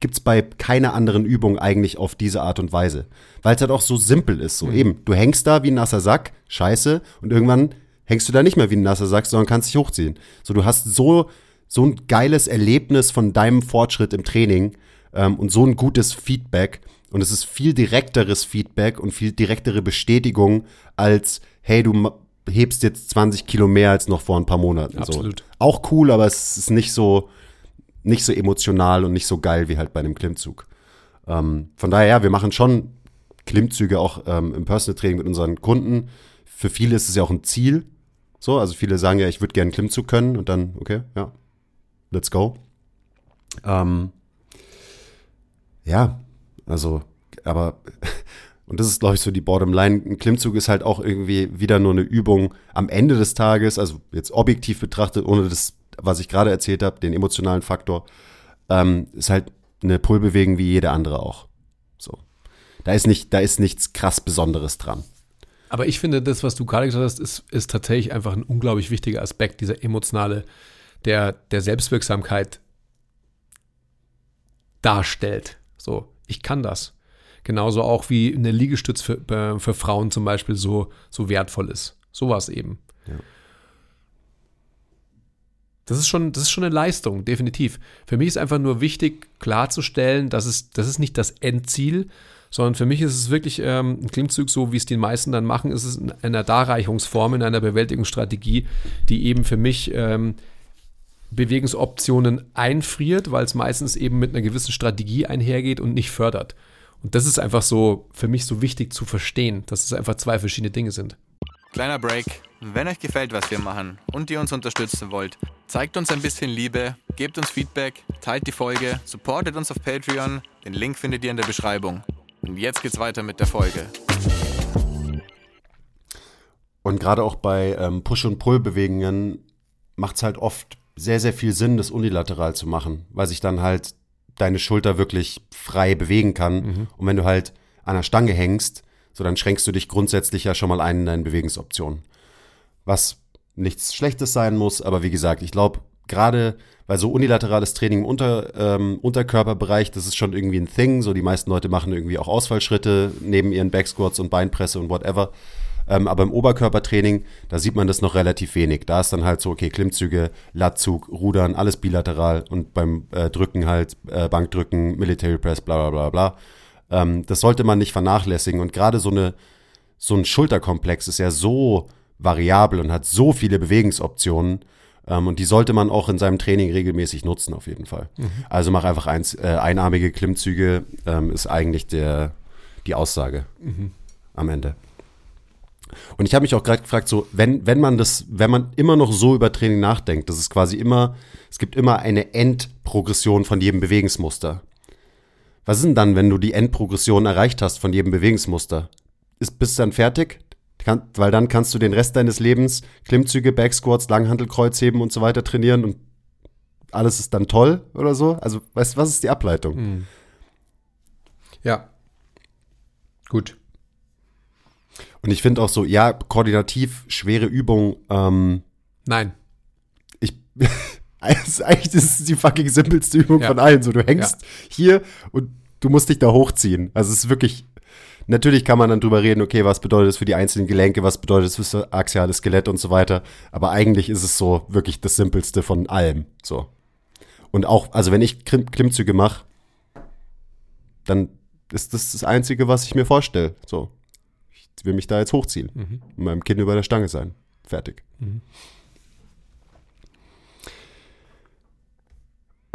gibt's bei keiner anderen Übung eigentlich auf diese Art und Weise, weil es halt auch so simpel ist. So eben, du hängst da wie ein nasser Sack, scheiße, und irgendwann hängst du da nicht mehr wie ein nasser Sack, sondern kannst dich hochziehen. So, du hast so so ein geiles Erlebnis von deinem Fortschritt im Training ähm, und so ein gutes Feedback. Und es ist viel direkteres Feedback und viel direktere Bestätigung als, hey, du hebst jetzt 20 Kilo mehr als noch vor ein paar Monaten. Absolut. So. Auch cool, aber es ist nicht so, nicht so emotional und nicht so geil wie halt bei einem Klimmzug. Ähm, von daher, ja, wir machen schon Klimmzüge auch ähm, im Personal Training mit unseren Kunden. Für viele ist es ja auch ein Ziel. So, also viele sagen ja, ich würde gerne Klimmzug können und dann, okay, ja, let's go. Ähm, ja, also, aber, und das ist, glaube ich, so die Bottomline. Ein Klimmzug ist halt auch irgendwie wieder nur eine Übung am Ende des Tages, also jetzt objektiv betrachtet, ohne das, was ich gerade erzählt habe, den emotionalen Faktor, ähm, ist halt eine Pullbewegung wie jede andere auch. So. Da ist nicht, da ist nichts krass Besonderes dran. Aber ich finde, das, was du gerade gesagt hast, ist, ist tatsächlich einfach ein unglaublich wichtiger Aspekt, dieser emotionale, der, der Selbstwirksamkeit darstellt. So, ich kann das. Genauso auch wie eine Liegestütz für, äh, für Frauen zum Beispiel so, so wertvoll ist. Sowas eben. Ja. Das ist, schon, das ist schon eine Leistung, definitiv. Für mich ist einfach nur wichtig, klarzustellen, dass es, das ist nicht das Endziel, sondern für mich ist es wirklich ähm, ein Klimmzug, so wie es die meisten dann machen, ist es in einer Darreichungsform, in einer Bewältigungsstrategie, die eben für mich ähm, Bewegungsoptionen einfriert, weil es meistens eben mit einer gewissen Strategie einhergeht und nicht fördert. Und das ist einfach so für mich so wichtig zu verstehen, dass es einfach zwei verschiedene Dinge sind. Kleiner Break. Wenn euch gefällt, was wir machen und ihr uns unterstützen wollt, zeigt uns ein bisschen Liebe, gebt uns Feedback, teilt die Folge, supportet uns auf Patreon. Den Link findet ihr in der Beschreibung. Und jetzt geht's weiter mit der Folge. Und gerade auch bei ähm, Push- und Pull-Bewegungen macht es halt oft sehr, sehr viel Sinn, das unilateral zu machen, weil sich dann halt deine Schulter wirklich frei bewegen kann. Und wenn du halt an der Stange hängst, so dann schränkst du dich grundsätzlich ja schon mal ein in deinen Bewegungsoptionen. Was nichts Schlechtes sein muss, aber wie gesagt, ich glaube, gerade weil so unilaterales Training im Unter, ähm, Unterkörperbereich, das ist schon irgendwie ein Thing. So die meisten Leute machen irgendwie auch Ausfallschritte neben ihren Backsquats und Beinpresse und whatever. Ähm, aber im Oberkörpertraining, da sieht man das noch relativ wenig. Da ist dann halt so, okay, Klimmzüge, Latzug, Rudern, alles bilateral und beim äh, Drücken halt äh, Bankdrücken, Military Press, bla bla bla bla. Ähm, das sollte man nicht vernachlässigen. Und gerade so eine so ein Schulterkomplex ist ja so variabel und hat so viele Bewegungsoptionen. Ähm, und die sollte man auch in seinem Training regelmäßig nutzen, auf jeden Fall. Also mach einfach eins, äh, einarmige Klimmzüge, ähm, ist eigentlich der, die Aussage am Ende. Und ich habe mich auch gerade gefragt, so, wenn, wenn man das, wenn man immer noch so über Training nachdenkt, das ist quasi immer, es gibt immer eine Endprogression von jedem Bewegungsmuster. Was ist denn dann, wenn du die Endprogression erreicht hast von jedem Bewegungsmuster? Ist, bist du dann fertig? Kann, weil dann kannst du den Rest deines Lebens Klimmzüge, Backsquats, Langhantel, Kreuzheben und so weiter trainieren und alles ist dann toll oder so? Also, weißt was ist die Ableitung? Ja. Gut. Und ich finde auch so, ja, koordinativ schwere Übungen, ähm, Nein. ich, also eigentlich ist es die fucking simpelste Übung Ja. von allen. So, du hängst hier und du musst dich da hochziehen. Also es ist wirklich, natürlich kann man dann drüber reden, okay, was bedeutet das für die einzelnen Gelenke, was bedeutet das für das axiale Skelett und so weiter. Aber eigentlich ist es so wirklich das simpelste von allem. So. Und auch, also wenn ich Klimm Klimmzüge mache, dann ist das das Einzige, was ich mir vorstelle. So. Ich will mich da jetzt hochziehen. Und meinem Kind über der Stange sein. Fertig.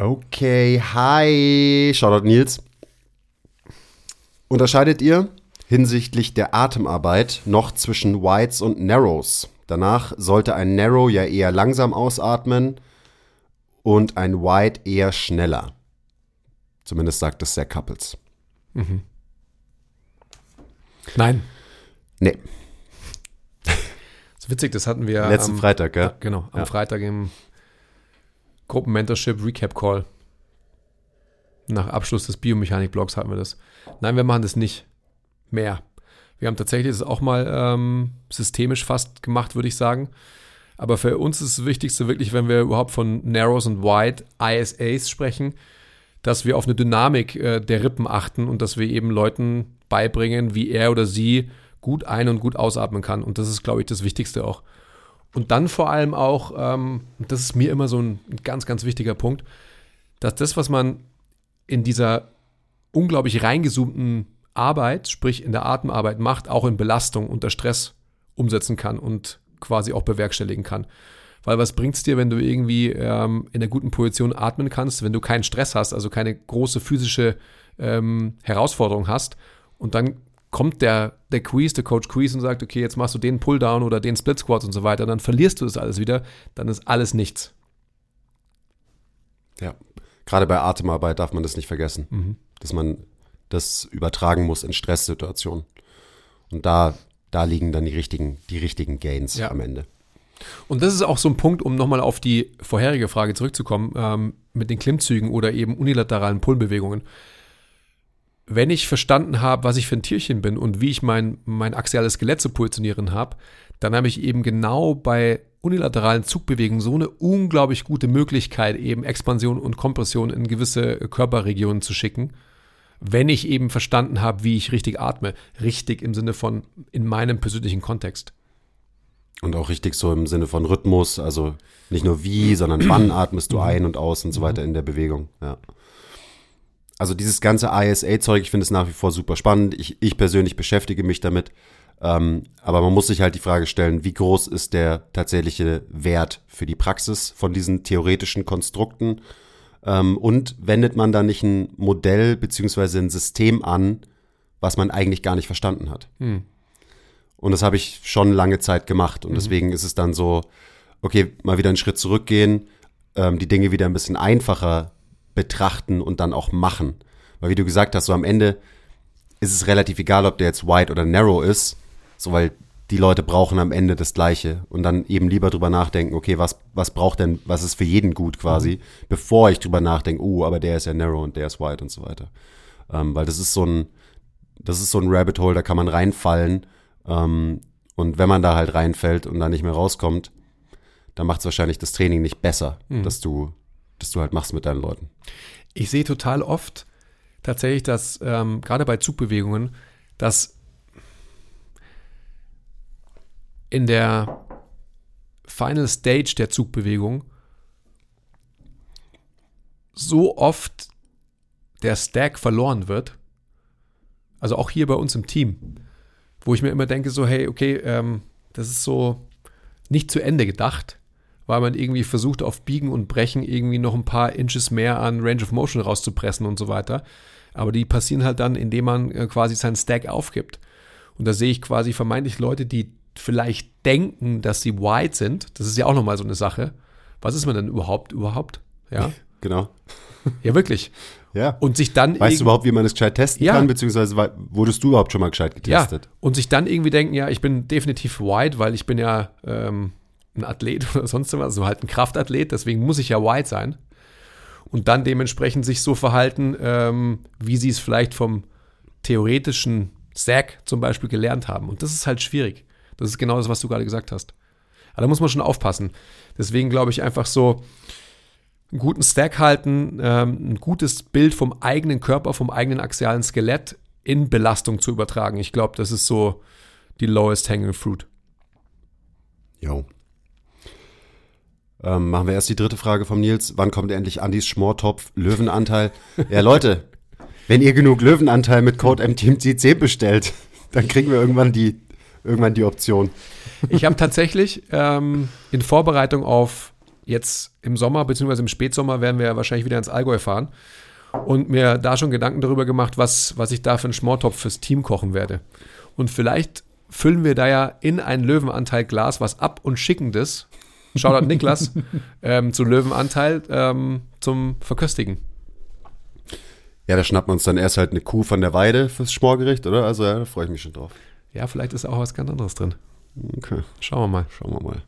Okay, hi. Shoutout Nils. Unterscheidet ihr hinsichtlich der Atemarbeit noch zwischen Wides und Narrows? Danach sollte ein Narrow ja eher langsam ausatmen und ein Wide eher schneller. Zumindest sagt es der Couples. Nein. Nee, Das ist witzig, das hatten wir letzten am, Freitag, gell? Ja, genau, am Ja. Freitag im Gruppenmentorship Recap Call. Nach Abschluss des Biomechanik-Blogs hatten wir das. Nein, wir machen das nicht mehr. Wir haben tatsächlich das auch mal ähm, systemisch fast gemacht, würde ich sagen. Aber für uns ist das Wichtigste wirklich, wenn wir überhaupt von Narrows und Wide ISAs sprechen, dass wir auf eine Dynamik äh, der Rippen achten und dass wir eben Leuten beibringen, wie er oder sie gut ein- und gut ausatmen kann. Und das ist, glaube ich, das Wichtigste auch. Und dann vor allem auch, ähm, das ist mir immer so ein, ein ganz, ganz wichtiger Punkt, dass das, was man in dieser unglaublich reingezoomten Arbeit, sprich in der Atemarbeit macht, auch in Belastung unter Stress umsetzen kann und quasi auch bewerkstelligen kann. Weil was bringt es dir, wenn du irgendwie ähm, in einer guten Position atmen kannst, wenn du keinen Stress hast, also keine große physische ähm, Herausforderung hast und dann kommt der, der Quiz, der Coach Quiz und sagt, okay, jetzt machst du den Pulldown oder den Split Squat und so weiter, dann verlierst du das alles wieder, dann ist alles nichts. Ja. Gerade bei Atemarbeit darf man das nicht vergessen, dass man das übertragen muss in Stresssituationen. Und da, da liegen dann die richtigen, die richtigen Gains Ja. am Ende. Und das ist auch so ein Punkt, um nochmal auf die vorherige Frage zurückzukommen, ähm, mit den Klimmzügen oder eben unilateralen Pullbewegungen. Wenn ich verstanden habe, was ich für ein Tierchen bin und wie ich mein, mein axiales Skelett zu positionieren habe, dann habe ich eben genau bei unilateralen Zugbewegungen so eine unglaublich gute Möglichkeit, eben Expansion und Kompression in gewisse Körperregionen zu schicken, wenn ich eben verstanden habe, wie ich richtig atme. Richtig im Sinne von in meinem persönlichen Kontext. Und auch richtig so im Sinne von Rhythmus, also nicht nur wie, sondern wann atmest du ein und aus und so weiter in der Bewegung. Ja. Also dieses ganze ISA-Zeug, ich finde es nach wie vor super spannend. Ich, ich persönlich beschäftige mich damit. Ähm, aber man muss sich halt die Frage stellen, wie groß ist der tatsächliche Wert für die Praxis von diesen theoretischen Konstrukten? Ähm, und wendet man da nicht ein Modell beziehungsweise ein System an, was man eigentlich gar nicht verstanden hat? Und das habe ich schon lange Zeit gemacht. Und deswegen ist es dann so, okay, mal wieder einen Schritt zurückgehen, ähm, die Dinge wieder ein bisschen einfacher betrachten und dann auch machen. Weil wie du gesagt hast, so am Ende ist es relativ egal, ob der jetzt wide oder narrow ist, so weil die Leute brauchen am Ende das Gleiche und dann eben lieber drüber nachdenken, okay, was, was braucht denn, was ist für jeden gut quasi, bevor ich drüber nachdenke, oh, aber der ist ja narrow und der ist wide und so weiter. Ähm, weil das ist so ein, das ist so ein Rabbit Hole, da kann man reinfallen. Ähm, und wenn man da halt reinfällt und da nicht mehr rauskommt, dann macht es wahrscheinlich das Training nicht besser, dass du, dass du halt machst mit deinen Leuten. Ich sehe total oft tatsächlich, dass ähm, gerade bei Zugbewegungen, dass in der Final Stage der Zugbewegung so oft der Stack verloren wird. Also auch hier bei uns im Team, wo ich mir immer denke, so, hey, okay, ähm, das ist so nicht zu Ende gedacht, weil man irgendwie versucht, auf Biegen und Brechen irgendwie noch ein paar Inches mehr an Range of Motion rauszupressen und so weiter. Aber die passieren halt dann, indem man äh, quasi seinen Stack aufgibt. Und da sehe ich quasi vermeintlich Leute, die vielleicht denken, dass sie wide sind. Das ist ja auch nochmal so eine Sache. Was ist man denn überhaupt, überhaupt? Ja. genau. Ja, wirklich. Ja. Und sich dann weißt du überhaupt, wie man es gescheit testen Ja. kann, beziehungsweise wei- wurdest du überhaupt schon mal gescheit ja, getestet? und sich dann irgendwie denken, ja, ich bin definitiv white, weil ich bin ja ähm, ein Athlet oder sonst was, so halt ein Kraftathlet, deswegen muss ich ja white sein. Und dann dementsprechend sich so verhalten, ähm, wie sie es vielleicht vom theoretischen SAC zum Beispiel gelernt haben. Und das ist halt schwierig. Das ist genau das, was du gerade gesagt hast. Aber da muss man schon aufpassen. Deswegen glaube ich einfach so, einen guten Stack halten, ähm, ein gutes Bild vom eigenen Körper, vom eigenen axialen Skelett in Belastung zu übertragen. Ich glaube, das ist so die lowest hanging fruit. Jo. Ähm, machen wir erst die dritte Frage vom Nils. Wann kommt endlich Andys Schmortopf Löwenanteil? ja, Leute, wenn ihr genug Löwenanteil mit Code MTMC10 bestellt, dann kriegen wir irgendwann die, irgendwann die Option. Ich habe tatsächlich ähm, in Vorbereitung auf jetzt im Sommer, beziehungsweise im Spätsommer, werden wir ja wahrscheinlich wieder ins Allgäu fahren und mir da schon Gedanken darüber gemacht, was, was ich da für einen Schmortopf fürs Team kochen werde. Und vielleicht füllen wir da ja in ein Löwenanteil Glas was ab und schicken das, Shoutout Niklas, ähm, zu Löwenanteil ähm, zum Verköstigen. Ja, da schnappen wir uns dann erst halt eine Kuh von der Weide fürs Schmorgericht, oder? Also ja, da freue ich mich schon drauf. Ja, vielleicht ist auch was ganz anderes drin. Okay, Schauen wir mal. schauen wir mal.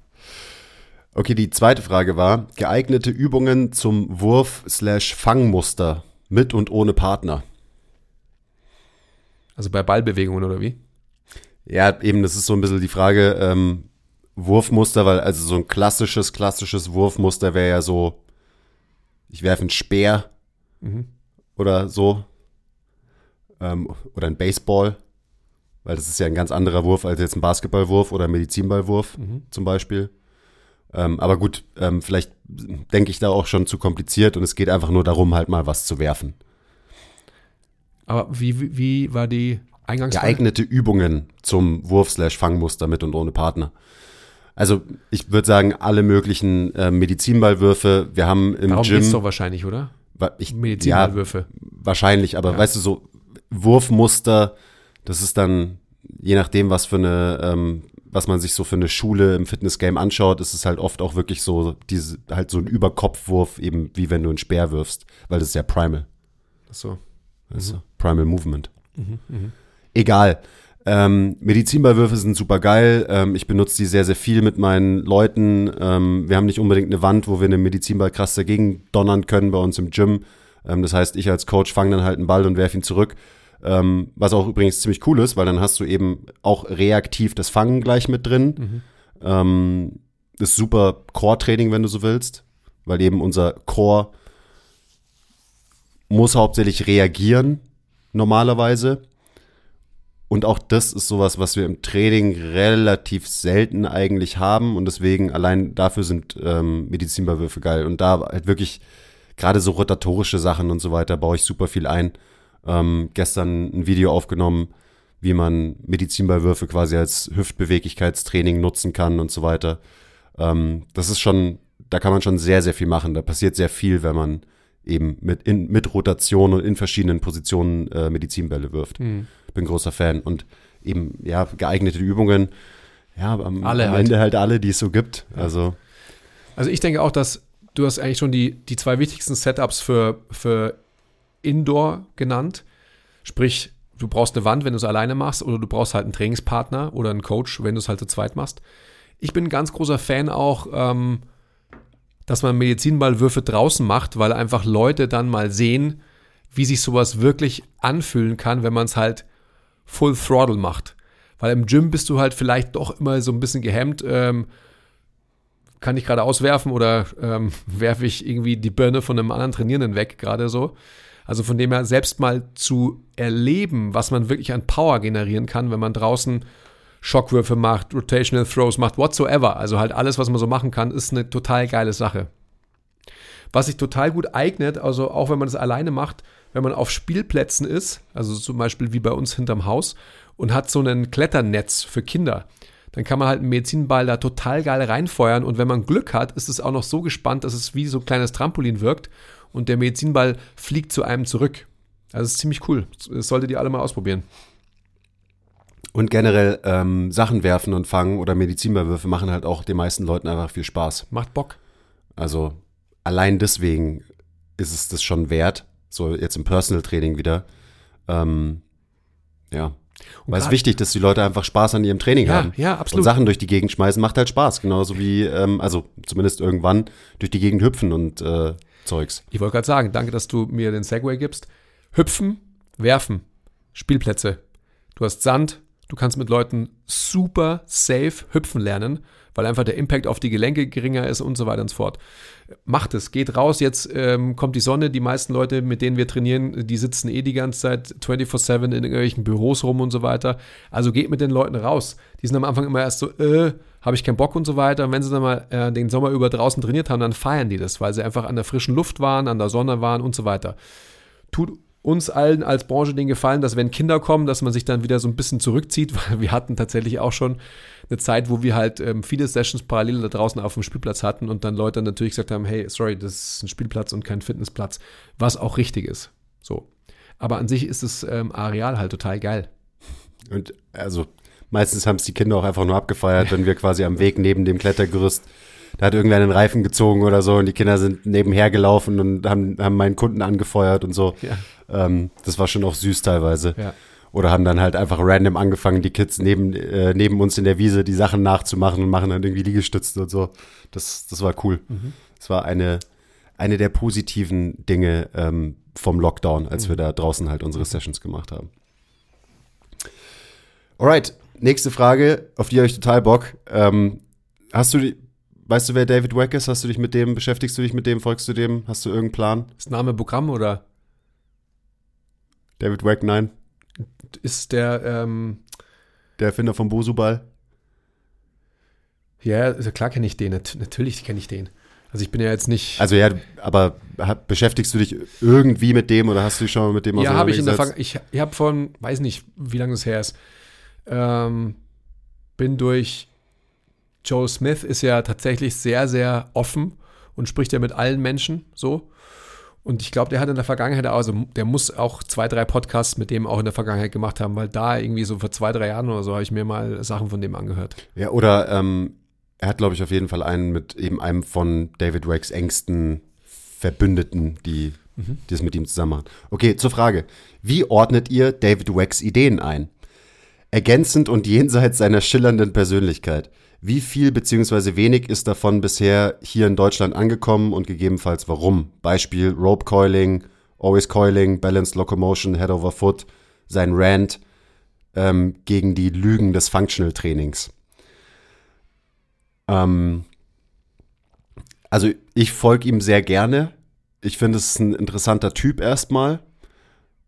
Okay, die zweite Frage war, geeignete Übungen zum Wurf-Fangmuster mit und ohne Partner. Also bei Ballbewegungen oder wie? Ja, eben, das ist so ein bisschen die Frage, ähm, Wurfmuster, weil also so ein klassisches, klassisches Wurfmuster wäre ja so, ich werfe einen Speer Mhm. oder so. Ähm, oder ein Baseball, weil das ist ja ein ganz anderer Wurf als jetzt ein Basketballwurf oder ein Medizinballwurf Mhm. zum Beispiel. Ähm, aber gut, ähm, vielleicht denke ich da auch schon zu kompliziert und es geht einfach nur darum, halt mal was zu werfen. Aber wie, wie, wie war die Eingangsfrage? geeignete Übungen zum Wurf-Fangmuster mit und ohne Partner. Also ich würde sagen, alle möglichen äh, Medizinballwürfe. Wir haben im Darum Gym. geht's doch wahrscheinlich, oder? ich, Medizinballwürfe. Ja, wahrscheinlich, aber Ja. weißt du, so Wurfmuster, das ist dann, je nachdem, was für eine, ähm, was man sich so für eine Schule im Fitnessgame anschaut, ist es halt oft auch wirklich so, diese, halt so ein Überkopfwurf, eben wie wenn du einen Speer wirfst, weil das ist ja Primal. Ach so. Weißt Mhm. Primal Movement. Egal. Ähm, Medizinballwürfe sind super geil. Ähm, ich benutze die sehr, sehr viel mit meinen Leuten. Ähm, wir haben nicht unbedingt eine Wand, wo wir einen Medizinball krass dagegen donnern können bei uns im Gym. Ähm, das heißt, ich als Coach fange dann halt einen Ball und werfe ihn zurück. Ähm, was auch übrigens ziemlich cool ist, weil dann hast du eben auch reaktiv das Fangen gleich mit drin. Ähm, das ist super Core-Training, wenn du so willst, weil eben unser Core muss hauptsächlich reagieren, normalerweise. Und auch das ist sowas, was wir im Training relativ selten eigentlich haben. Und deswegen allein dafür sind ähm, Medizinballwürfe geil. Und da halt wirklich gerade so rotatorische Sachen und so weiter baue ich super viel ein. Ähm, gestern ein Video aufgenommen, wie man Medizinballwürfe quasi als Hüftbeweglichkeitstraining nutzen kann und so weiter. Ähm, das ist schon, da kann man schon sehr, sehr viel machen. Da passiert sehr viel, wenn man eben mit, in, mit Rotation und in verschiedenen Positionen äh, Medizinbälle wirft. Hm. Bin großer Fan. Und eben, ja, geeignete Übungen, ja, am, Alle am halt. Ende halt alle, die es so gibt. Also, Also ich denke auch, dass du hast eigentlich schon die, die zwei wichtigsten Setups für, für Indoor genannt. Sprich, du brauchst eine Wand, wenn du es alleine machst, oder du brauchst halt einen Trainingspartner oder einen Coach, wenn du es halt zu zweit machst. Ich bin ein ganz großer Fan auch, ähm, dass man Medizinballwürfe draußen macht, weil einfach Leute dann mal sehen, wie sich sowas wirklich anfühlen kann, wenn man es halt Full Throttle macht. Weil im Gym bist du halt vielleicht doch immer so ein bisschen gehemmt. Ähm, kann ich gerade auswerfen oder ähm, werfe ich irgendwie die Birne von einem anderen Trainierenden weg, gerade so. Also von dem her selbst mal zu erleben, was man wirklich an Power generieren kann, wenn man draußen Schockwürfe macht, Rotational Throws macht, whatsoever. Also halt alles, was man so machen kann, ist eine total geile Sache. Was sich total gut eignet, also auch wenn man das alleine macht, wenn man auf Spielplätzen ist, also zum Beispiel wie bei uns hinterm Haus, und hat so ein Kletternetz für Kinder, dann kann man halt einen Medizinball da total geil reinfeuern und wenn man Glück hat, ist es auch noch so gespannt, dass es wie so ein kleines Trampolin wirkt und der Medizinball fliegt zu einem zurück. Also es ist ziemlich cool. Das solltet ihr alle mal ausprobieren. Und generell ähm, Sachen werfen und fangen oder Medizinballwürfe machen halt auch den meisten Leuten einfach viel Spaß. Macht Bock. Also allein deswegen ist es das schon wert. So jetzt im Personal Training wieder. Ähm, ja. Weil es wichtig, dass die Leute einfach Spaß an ihrem Training Ja, haben. ja, Und absolut. Sachen durch die Gegend schmeißen macht halt Spaß. Genauso wie, ähm, also zumindest irgendwann durch die Gegend hüpfen und äh, Zeugs. Ich wollte gerade sagen, danke, dass du mir den Segway gibst. Hüpfen, werfen, Spielplätze. Du hast Sand, du kannst mit Leuten super safe hüpfen lernen, weil einfach der Impact auf die Gelenke geringer ist und so weiter und so fort. Macht es, geht raus, jetzt ähm, kommt die Sonne, die meisten Leute, mit denen wir trainieren, die sitzen eh die ganze Zeit 24-7 in irgendwelchen Büros rum und so weiter. Also geht mit den Leuten raus. Die sind am Anfang immer erst so, äh, habe ich keinen Bock und so weiter. Und wenn sie dann mal äh, den Sommer über draußen trainiert haben, dann feiern die das, weil sie einfach an der frischen Luft waren, an der Sonne waren und so weiter. Tut uns allen als Branche den Gefallen, dass wenn Kinder kommen, dass man sich dann wieder so ein bisschen zurückzieht, weil wir hatten tatsächlich auch schon eine Zeit, wo wir halt ähm, viele Sessions parallel da draußen auf dem Spielplatz hatten und dann Leute natürlich gesagt haben, hey, sorry, das ist ein Spielplatz und kein Fitnessplatz, was auch richtig ist. So. Aber an sich ist das ähm, Areal halt total geil. Und also meistens haben es die Kinder auch einfach nur abgefeiert, wenn wir quasi am Weg neben dem Klettergerüst, da hat irgendwer einen Reifen gezogen oder so und die Kinder sind nebenher gelaufen und haben, haben meinen Kunden angefeuert und so. Ja. Ähm, das war schon auch süß teilweise. Ja. Oder haben dann halt einfach random angefangen, die Kids neben, äh, neben uns in der Wiese die Sachen nachzumachen und machen dann irgendwie Liegestützen und so. Das, das war cool. Das war eine, eine der positiven Dinge ähm, vom Lockdown, als wir da draußen halt unsere Sessions gemacht haben. Alright, nächste Frage, auf die habe ich total Bock. Ähm, hast du die, weißt du, wer David Wack ist? Hast du dich mit dem, beschäftigst du dich mit dem, folgst du dem? Hast du irgendeinen Plan? Ist Name Programm oder David Wack, nein. ist der, ähm, Der Erfinder vom Bosuball. ja, also klar kenne ich den, nat natürlich kenne ich den. Also ich bin ja jetzt nicht. Also ja, aber beschäftigst du dich irgendwie mit dem oder hast du dich schon mal mit dem Ja, habe ich in der? Vergangenheit. Ich, ich habe von, weiß nicht, wie lange das her ist, ähm, bin durch Joe Smith, ist ja tatsächlich sehr, sehr offen und spricht ja mit allen Menschen so. Und ich glaube, der hat in der Vergangenheit, also der muss auch zwei, drei Podcasts mit dem auch in der Vergangenheit gemacht haben, weil da irgendwie so vor zwei, drei Jahren oder so habe ich mir mal Sachen von dem angehört. Ja, oder ähm, er hat, glaube ich, auf jeden Fall einen mit eben einem von David Wacks engsten Verbündeten, die, die das mit ihm zusammen machen. Okay, zur Frage. Wie ordnet ihr David Wacks Ideen ein? Ergänzend und jenseits seiner schillernden Persönlichkeit. Wie viel beziehungsweise wenig ist davon bisher hier in Deutschland angekommen und gegebenenfalls warum? Beispiel Rope Coiling, Always Coiling, Balanced Locomotion, Head over Foot, sein Rant ähm, gegen die Lügen des Functional Trainings. Ähm, also ich folge ihm sehr gerne. Ich finde, es ist ein interessanter Typ erstmal.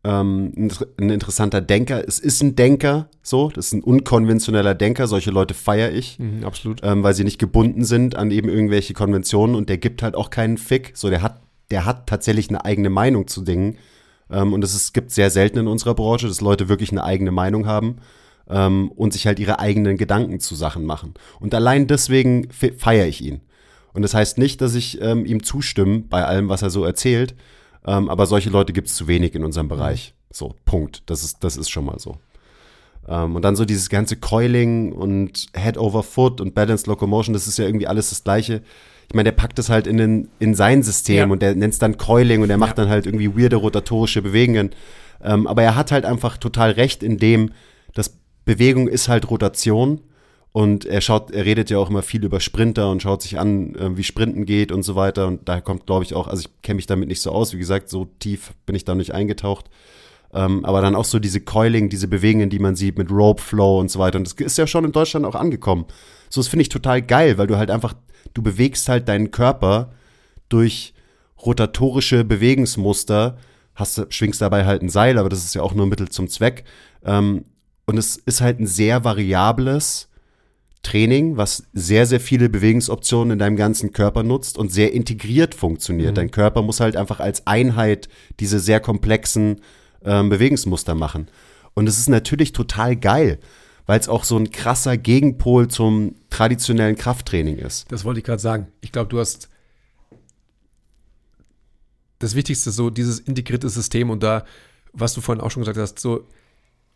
Ähm, ein, ein interessanter Denker. Es ist ein Denker, so. Das ist ein unkonventioneller Denker. Solche Leute feiere ich, absolut. ähm, weil sie nicht gebunden sind an eben irgendwelche Konventionen und der gibt halt auch keinen Fick. So, der hat, der hat tatsächlich eine eigene Meinung zu Dingen. Ähm, und es gibt sehr selten in unserer Branche, dass Leute wirklich eine eigene Meinung haben ähm, und sich halt ihre eigenen Gedanken zu Sachen machen. Und allein deswegen fe- feiere ich ihn. Und das heißt nicht, dass ich ähm, ihm zustimme bei allem, was er so erzählt, ähm, aber solche Leute gibt es zu wenig in unserem Bereich. So, Punkt. Das ist, das ist schon mal so. Ähm, und dann so dieses ganze Coiling und Head over Foot und Balanced Locomotion, das ist ja irgendwie alles das Gleiche. Ich meine, der packt das halt in, den, in sein System Ja. und der nennt es dann Coiling und der macht Ja. dann halt irgendwie weirde rotatorische Bewegungen. Ähm, aber er hat halt einfach total recht in dem, dass Bewegung ist halt Rotation und er schaut, er redet ja auch immer viel über Sprinter und schaut sich an, äh, wie Sprinten geht und so weiter. Und da kommt, glaube ich, auch, also ich kenne mich damit nicht so aus, wie gesagt, so tief bin ich da nicht eingetaucht. Ähm, aber dann auch so diese Coiling, diese Bewegungen, die man sieht mit Rope Flow und so weiter. Und das ist ja schon in Deutschland auch angekommen. So, das finde ich total geil, weil du halt einfach, du bewegst halt deinen Körper durch rotatorische Bewegungsmuster, hast, schwingst dabei halt ein Seil, aber das ist ja auch nur Mittel zum Zweck. Ähm, und es ist halt ein sehr variables Training, was sehr, sehr viele Bewegungsoptionen in deinem ganzen Körper nutzt und sehr integriert funktioniert. Dein Körper muss halt einfach als Einheit diese sehr komplexen ähm, Bewegungsmuster machen. Und es ist natürlich total geil, weil es auch so ein krasser Gegenpol zum traditionellen Krafttraining ist. Das wollte ich gerade sagen. Ich glaube, du hast das Wichtigste, so dieses integrierte System und da, was du vorhin auch schon gesagt hast, so,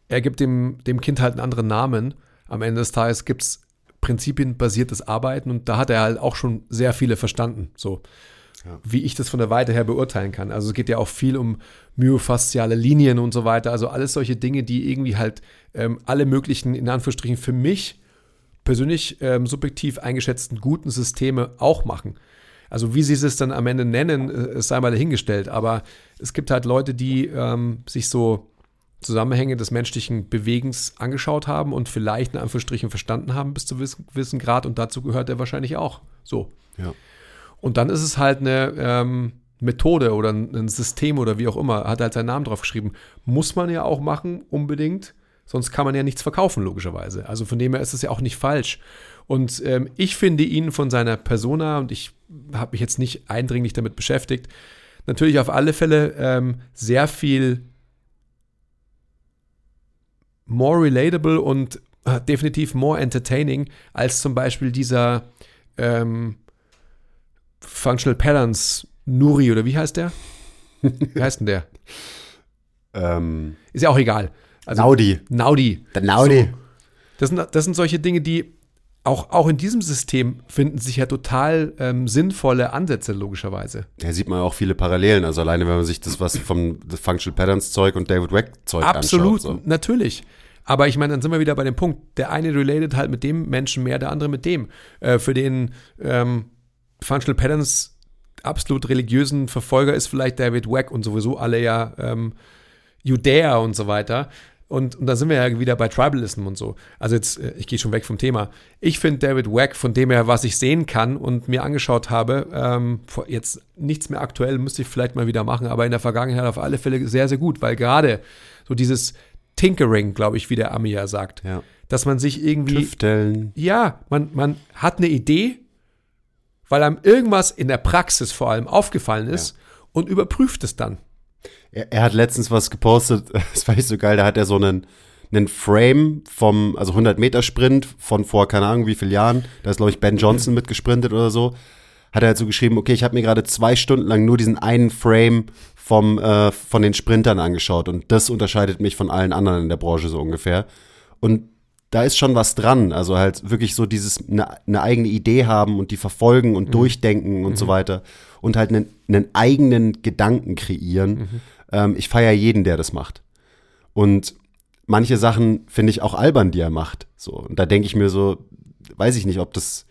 er gibt dem, dem Kind halt einen anderen Namen. Am Ende des Tages gibt es prinzipienbasiertes Arbeiten und da hat er halt auch schon sehr viele verstanden. So. wie ich das von der Weite her beurteilen kann. Also es geht ja auch viel um myofasziale Linien und so weiter. Also alles solche Dinge, die irgendwie halt ähm, alle möglichen, in Anführungsstrichen, für mich persönlich ähm, subjektiv eingeschätzten guten Systeme auch machen. Also wie sie es dann am Ende nennen, äh, es sei mal dahingestellt. Aber es gibt halt Leute, die ähm, sich so Zusammenhänge des menschlichen Bewegens angeschaut haben und vielleicht in Anführungsstrichen verstanden haben bis zu gewissen Grad und dazu gehört er wahrscheinlich auch. So. Ja. Und dann ist es halt eine ähm, Methode oder ein, ein System oder wie auch immer, hat halt seinen Namen drauf geschrieben. Muss man ja auch machen, unbedingt. Sonst kann man ja nichts verkaufen, logischerweise. Also von dem her ist es ja auch nicht falsch. Und ähm, ich finde ihn von seiner Persona, und ich habe mich jetzt nicht eindringlich damit beschäftigt, natürlich auf alle Fälle ähm, sehr viel more relatable und äh, definitiv more entertaining als zum Beispiel dieser ähm, Functional Patterns Nuri oder wie heißt der? Wie heißt denn der? Ähm, Ist ja auch egal. Also, Naudi. Naudi. Der Naudi. So. Das, sind, das sind solche Dinge, die auch, auch in diesem System finden sich ja total ähm, sinnvolle Ansätze, logischerweise. Da sieht man auch viele Parallelen. Also alleine, wenn man sich das was vom Functional Patterns Zeug und David Weck Zeug Absolut, anschaut. So. natürlich. Aber ich meine, dann sind wir wieder bei dem Punkt. Der eine related halt mit dem Menschen mehr, der andere mit dem. Äh, für den ähm, Functional Patterns absolut religiösen Verfolger ist vielleicht David Weck und sowieso alle ja ähm, Judäer und so weiter. Und, und da sind wir ja wieder bei Tribalism und so. Also jetzt, äh, ich gehe schon weg vom Thema. Ich finde David Wack, von dem her, was ich sehen kann und mir angeschaut habe, ähm, jetzt nichts mehr aktuell, müsste ich vielleicht mal wieder machen, aber in der Vergangenheit auf alle Fälle sehr, sehr gut, weil gerade so dieses Tinkering, glaube ich, wie der Ami ja sagt, Ja. dass man sich irgendwie Tüfteln. ja, man, man hat eine Idee, weil einem irgendwas in der Praxis vor allem aufgefallen ist und überprüft es dann. Er, er hat letztens was gepostet, das war nicht so geil, da hat er so einen, einen Frame vom, also 100 Meter Sprint von vor keine Ahnung wie vielen Jahren, da ist glaube ich Ben Johnson mitgesprintet oder so, hat er halt so geschrieben, okay, ich habe mir gerade zwei Stunden lang nur diesen einen Frame vom, äh, von den Sprintern angeschaut und das unterscheidet mich von allen anderen in der Branche so ungefähr. Und da ist schon was dran. Also halt wirklich so dieses eine, eine eigene Idee haben und die verfolgen und durchdenken und so weiter und halt einen, einen eigenen Gedanken kreieren. Ähm, ich feiere jeden, der das macht. Und manche Sachen finde ich auch albern, die er macht. So und da denke ich mir so, weiß ich nicht, ob das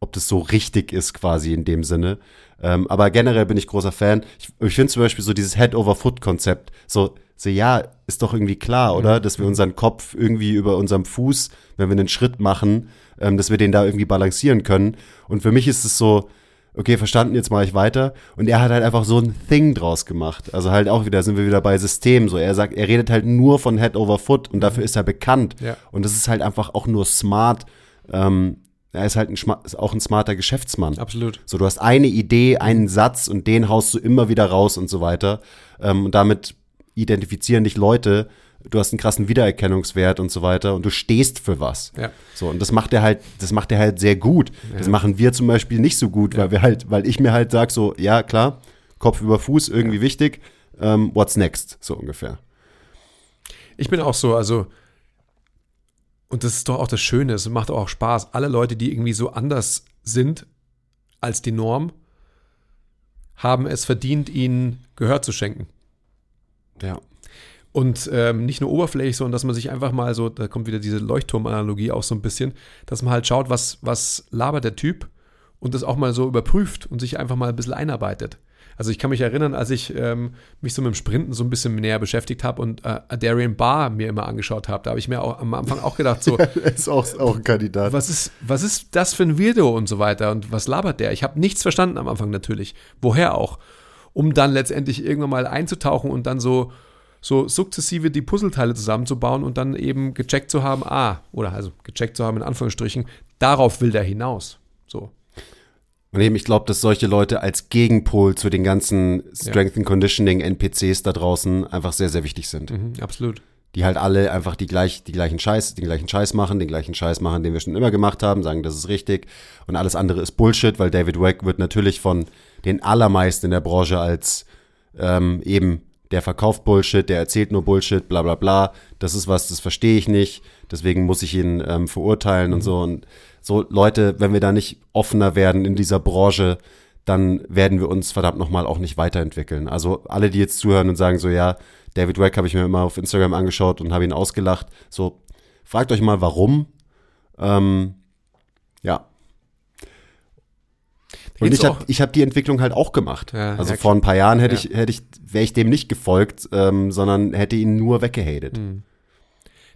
ob das so richtig ist quasi in dem Sinne. Ähm, aber generell bin ich großer Fan. Ich, ich finde zum Beispiel so dieses Head-over-Foot-Konzept. So, so, ja, ist doch irgendwie klar, oder? Dass wir unseren Kopf irgendwie über unserem Fuß, wenn wir einen Schritt machen, ähm, dass wir den da irgendwie balancieren können. Und für mich ist es so, okay, verstanden, jetzt mache ich weiter. Und er hat halt einfach so ein Thing draus gemacht. Also halt auch wieder, sind wir wieder bei System. So, er sagt, er redet halt nur von Head over Foot und dafür ist er bekannt. Ja. Und das ist halt einfach auch nur smart. Ähm, er ist halt ein, ist auch ein smarter Geschäftsmann. Absolut. So, du hast eine Idee, einen Satz und den haust du immer wieder raus und so weiter. Ähm, und damit identifizieren dich Leute. Du hast einen krassen Wiedererkennungswert und so weiter und du stehst für was. Ja. So, und das macht er halt, das macht er halt sehr gut. Das machen wir zum Beispiel nicht so gut, weil wir halt, weil ich mir halt sag so, ja, klar, Kopf über Fuß, irgendwie wichtig. Ähm, what's next? So ungefähr. Ich bin auch so, also, und das ist doch auch das Schöne, es macht auch Spaß. Alle Leute, die irgendwie so anders sind als die Norm, haben es verdient, ihnen Gehör zu schenken. Ja. Und ähm, nicht nur oberflächlich, sondern dass man sich einfach mal so, da kommt wieder diese Leuchtturmanalogie auch so ein bisschen, dass man halt schaut, was, was labert der Typ und das auch mal so überprüft und sich einfach mal ein bisschen einarbeitet. Also ich kann mich erinnern, als ich ähm, mich so mit dem Sprinten so ein bisschen näher beschäftigt habe und äh, Darian Barr mir immer angeschaut habe, da habe ich mir auch am Anfang auch gedacht, so, ist auch, auch ein Kandidat. was ist, was ist das für ein Weirdo und so weiter und was labert der? Ich habe nichts verstanden am Anfang natürlich. Woher auch? Um dann letztendlich irgendwann mal einzutauchen und dann so, so sukzessive die Puzzleteile zusammenzubauen und dann eben gecheckt zu haben, ah, oder also gecheckt zu haben in Anführungsstrichen, darauf will der hinaus. Und eben, ich glaube, dass solche Leute als Gegenpol zu den ganzen Strength and Conditioning NPCs da draußen einfach sehr, sehr wichtig sind. Mhm, absolut. Die halt alle einfach die, gleich, die gleichen Scheiß, den gleichen Scheiß machen, den gleichen Scheiß machen, den wir schon immer gemacht haben, sagen, das ist richtig. Und alles andere ist Bullshit, weil David Weck wird natürlich von den allermeisten in der Branche als ähm, eben der verkauft Bullshit, der erzählt nur Bullshit, bla bla bla. Das ist was, das verstehe ich nicht. Deswegen muss ich ihn ähm, verurteilen und so. Und so Leute, wenn wir da nicht offener werden in dieser Branche, dann werden wir uns verdammt nochmal auch nicht weiterentwickeln. Also alle, die jetzt zuhören und sagen so, ja, David Wack habe ich mir immer auf Instagram angeschaut und habe ihn ausgelacht. So, fragt euch mal, warum. Ähm, ja. Und ich habe ich hab die Entwicklung halt auch gemacht. Ja, also vor ein paar Jahren hätte Ja. ich, hätte ich, wäre ich dem nicht gefolgt, ähm, sondern hätte ihn nur weggehatet. Hm.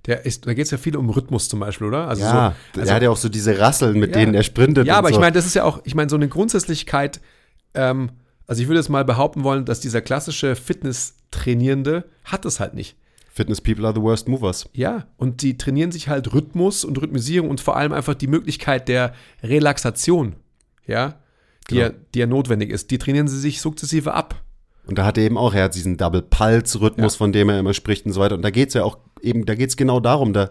Der ist, da geht es ja viel um Rhythmus zum Beispiel, oder? Also Ja, so, also, er hat ja auch so diese Rasseln, mit Ja. denen er sprintet. Ja, aber so. ich meine, das ist ja auch, ich meine, so eine Grundsätzlichkeit, ähm, also ich würde jetzt mal behaupten wollen, dass dieser klassische Fitness-Trainierende hat es halt nicht. Fitness people are the worst movers. Ja, und die trainieren sich halt Rhythmus und Rhythmisierung und vor allem einfach die Möglichkeit der Relaxation, ja, die, Genau. ja, die ja notwendig ist. Die trainieren sie sich sukzessive ab. Und da hat er eben auch, er hat diesen Double-Pulse-Rhythmus, Ja. von dem er immer spricht und so weiter. Und da geht's ja auch eben, da geht's genau darum, da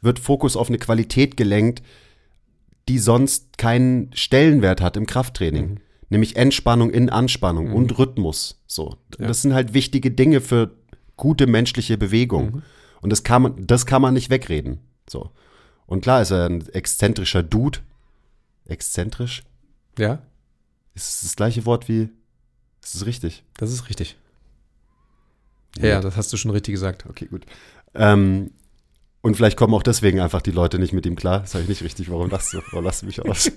wird Fokus auf eine Qualität gelenkt, die sonst keinen Stellenwert hat im Krafttraining. Mhm. Nämlich Entspannung in Anspannung und Rhythmus. So. Ja. Das sind halt wichtige Dinge für gute menschliche Bewegung. Mhm. Und das kann man, das kann man nicht wegreden. So. Und klar ist er ein exzentrischer Dude. Exzentrisch? Ja, Ist es das gleiche Wort wie, ist es richtig? das ist richtig. Ja, ja, das hast du schon richtig gesagt. Okay, gut. Ähm, und vielleicht kommen auch deswegen einfach die Leute nicht mit ihm klar. Das habe ich nicht richtig. Warum lachst du? Warum lachst du mich aus?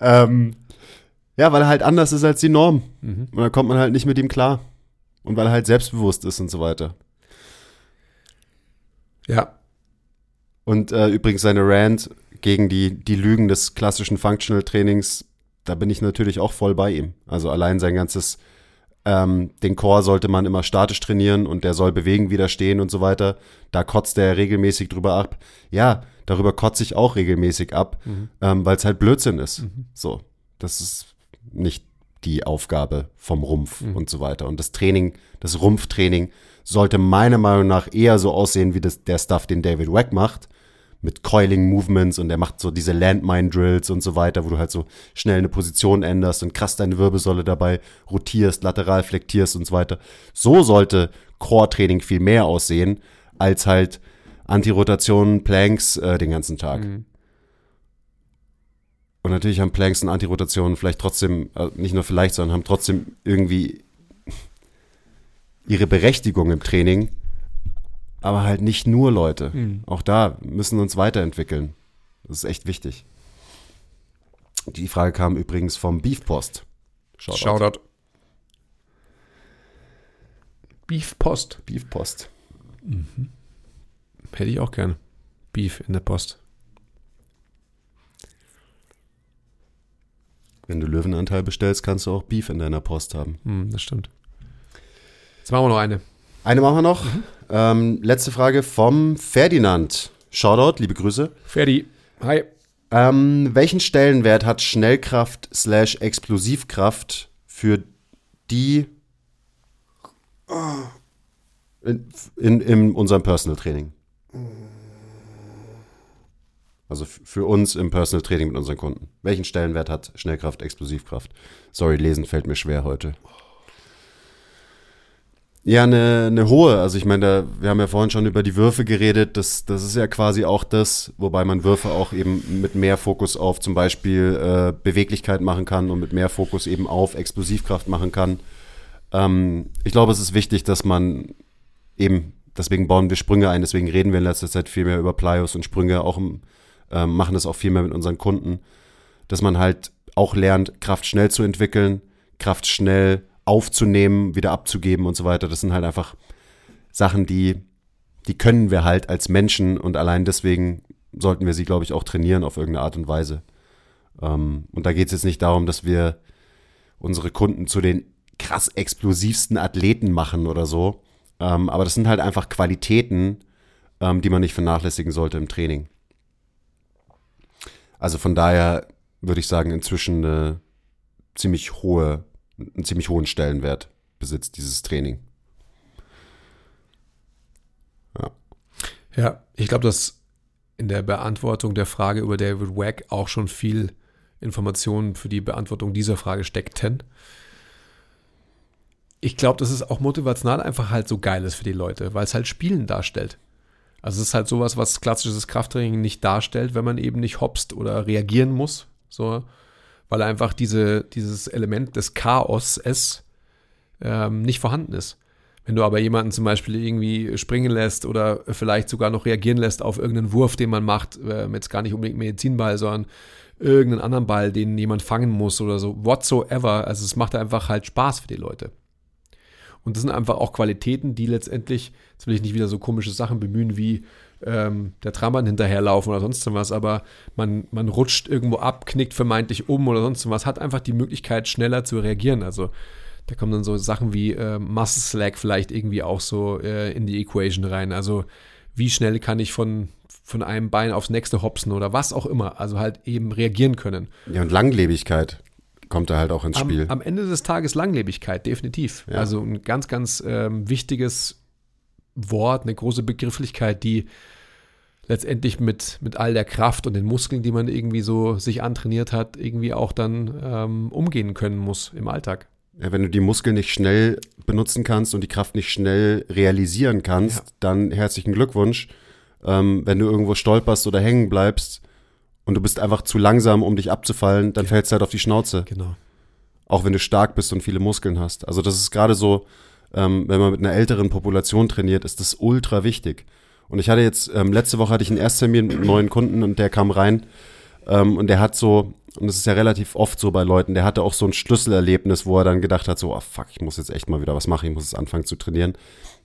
ähm, ja, weil er halt anders ist als die Norm. Mhm. Und dann kommt man halt nicht mit ihm klar. Und weil er halt selbstbewusst ist und so weiter. Ja, Und äh, übrigens seine Rant gegen die, die Lügen des klassischen Functional Trainings, da bin ich natürlich auch voll bei ihm. Also allein sein ganzes, ähm, den Core sollte man immer statisch trainieren und der soll bewegen, widerstehen und so weiter. Da kotzt er regelmäßig drüber ab. Ja, darüber kotze ich auch regelmäßig ab, ähm, weil es halt Blödsinn ist. So, das ist nicht die Aufgabe vom Rumpf und so weiter. Und das Training, das Rumpftraining sollte meiner Meinung nach eher so aussehen wie das, der Stuff, den David Wack macht. Mit Coiling Movements und er macht so diese Landmine Drills und so weiter, wo du halt so schnell eine Position änderst und krass deine Wirbelsäule dabei rotierst, lateral flektierst und so weiter. So sollte Core-Training viel mehr aussehen, als halt Antirotation, Planks äh, den ganzen Tag. Und natürlich haben Planks und Antirotationen vielleicht trotzdem, äh, nicht nur vielleicht, sondern haben trotzdem irgendwie ihre Berechtigung im Training. Aber halt nicht nur Leute. Auch da müssen wir uns weiterentwickeln. Das ist echt wichtig. Die Frage kam übrigens vom Beefpost. Shoutout. Shoutout. Beef Post. Beefpost. Hätte ich auch gerne. Beef in der Post. Wenn du Löwenanteil bestellst, kannst du auch Beef in deiner Post haben. Hm, das stimmt. Jetzt machen wir noch eine. Eine machen wir noch. Ähm, letzte Frage vom Ferdinand. Shoutout, liebe Grüße. Ferdi. Hi. Ähm, welchen Stellenwert hat Schnellkraft slash Explosivkraft für die in, in, in unserem Personal Training? Also für uns im Personal Training mit unseren Kunden. Welchen Stellenwert hat Schnellkraft, Explosivkraft? Sorry, lesen fällt mir schwer heute. Ja, eine, eine hohe. Also ich meine, da, wir haben ja vorhin schon über die Würfe geredet. Das, das ist ja quasi auch das, wobei man Würfe auch eben mit mehr Fokus auf zum Beispiel äh, Beweglichkeit machen kann und mit mehr Fokus eben auf Explosivkraft machen kann. Ähm, ich glaube, es ist wichtig, dass man eben, deswegen bauen wir Sprünge ein, deswegen reden wir in letzter Zeit viel mehr über Plyos und Sprünge, auch im, ähm, machen das auch viel mehr mit unseren Kunden, dass man halt auch lernt, Kraft schnell zu entwickeln, Kraft schnell aufzunehmen, wieder abzugeben und so weiter. Das sind halt einfach Sachen, die, die können wir halt als Menschen und allein deswegen sollten wir sie, glaube ich, auch trainieren auf irgendeine Art und Weise. Ähm, und da geht es jetzt nicht darum, dass wir unsere Kunden zu den krass explosivsten Athleten machen oder so. Ähm, aber das sind halt einfach Qualitäten, ähm, die man nicht vernachlässigen sollte im Training. Also von daher würde ich sagen, inzwischen eine ziemlich hohe, einen ziemlich hohen Stellenwert besitzt dieses Training. Ja, ich glaube, dass in der Beantwortung der Frage über David Wack auch schon viel Informationen für die Beantwortung dieser Frage steckten. Ich glaube, dass es auch motivational einfach halt so geil ist für die Leute, weil es halt Spielen darstellt. Also es ist halt sowas, was klassisches Krafttraining nicht darstellt, wenn man eben nicht hopst oder reagieren muss, So, weil einfach diese, dieses Element des Chaos es ähm, nicht vorhanden ist. Wenn du aber jemanden zum Beispiel irgendwie springen lässt oder vielleicht sogar noch reagieren lässt auf irgendeinen Wurf, den man macht, äh, jetzt gar nicht unbedingt Medizinball, sondern irgendeinen anderen Ball, den jemand fangen muss oder so, whatsoever. Also es macht einfach halt Spaß für die Leute. Und das sind einfach auch Qualitäten, die letztendlich, jetzt will ich nicht wieder so komische Sachen bemühen wie ähm, der Trambahn hinterherlaufen oder sonst was, aber man, man rutscht irgendwo ab, knickt vermeintlich um oder sonst was, hat einfach die Möglichkeit, schneller zu reagieren. Also da kommen dann so Sachen wie äh, Muscle Slack vielleicht irgendwie auch so äh, in die Equation rein. Also wie schnell kann ich von, von einem Bein aufs nächste hopsen oder was auch immer. Also halt eben reagieren können. Ja, und Langlebigkeit kommt da halt auch ins Am, Spiel. am Ende des Tages Langlebigkeit, definitiv. Ja. Also ein ganz, ganz ähm, wichtiges Wort, eine große Begrifflichkeit, die letztendlich mit, mit all der Kraft und den Muskeln, die man irgendwie so sich antrainiert hat, irgendwie auch dann ähm, umgehen können muss im Alltag. Ja, wenn du die Muskeln nicht schnell benutzen kannst und die Kraft nicht schnell realisieren kannst, Ja. dann herzlichen Glückwunsch. Ähm, wenn du irgendwo stolperst oder hängen bleibst und du bist einfach zu langsam, um dich abzufallen, dann fällst du halt auf die Schnauze. Genau. Auch wenn du stark bist und viele Muskeln hast. Also das ist gerade so, ähm, wenn man mit einer älteren Population trainiert, ist das ultra wichtig. Und ich hatte jetzt, ähm, letzte Woche hatte ich einen Ersttermin mit einem neuen Kunden und der kam rein ähm, und der hat so, und das ist ja relativ oft so bei Leuten, der hatte auch so ein Schlüsselerlebnis, wo er dann gedacht hat, so, oh fuck, ich muss jetzt echt mal wieder was machen, ich muss jetzt anfangen zu trainieren.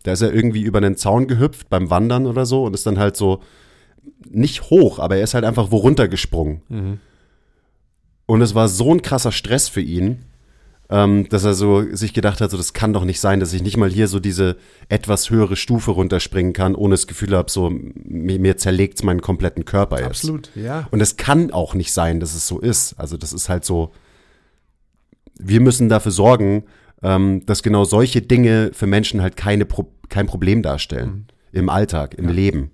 Da ist er irgendwie über einen Zaun gehüpft beim Wandern oder so und ist dann halt so, nicht hoch, aber er ist halt einfach wo runtergesprungen. Und es war so ein krasser Stress für ihn, ähm, dass er so sich gedacht hat, so das kann doch nicht sein, dass ich nicht mal hier so diese etwas höhere Stufe runterspringen kann, ohne das Gefühl habe, so mir, mir zerlegt meinen kompletten Körper jetzt. Absolut, ja. Und es kann auch nicht sein, dass es so ist. Also das ist halt so, wir müssen dafür sorgen, ähm, dass genau solche Dinge für Menschen halt keine Pro kein Problem darstellen. Im Alltag, im Leben.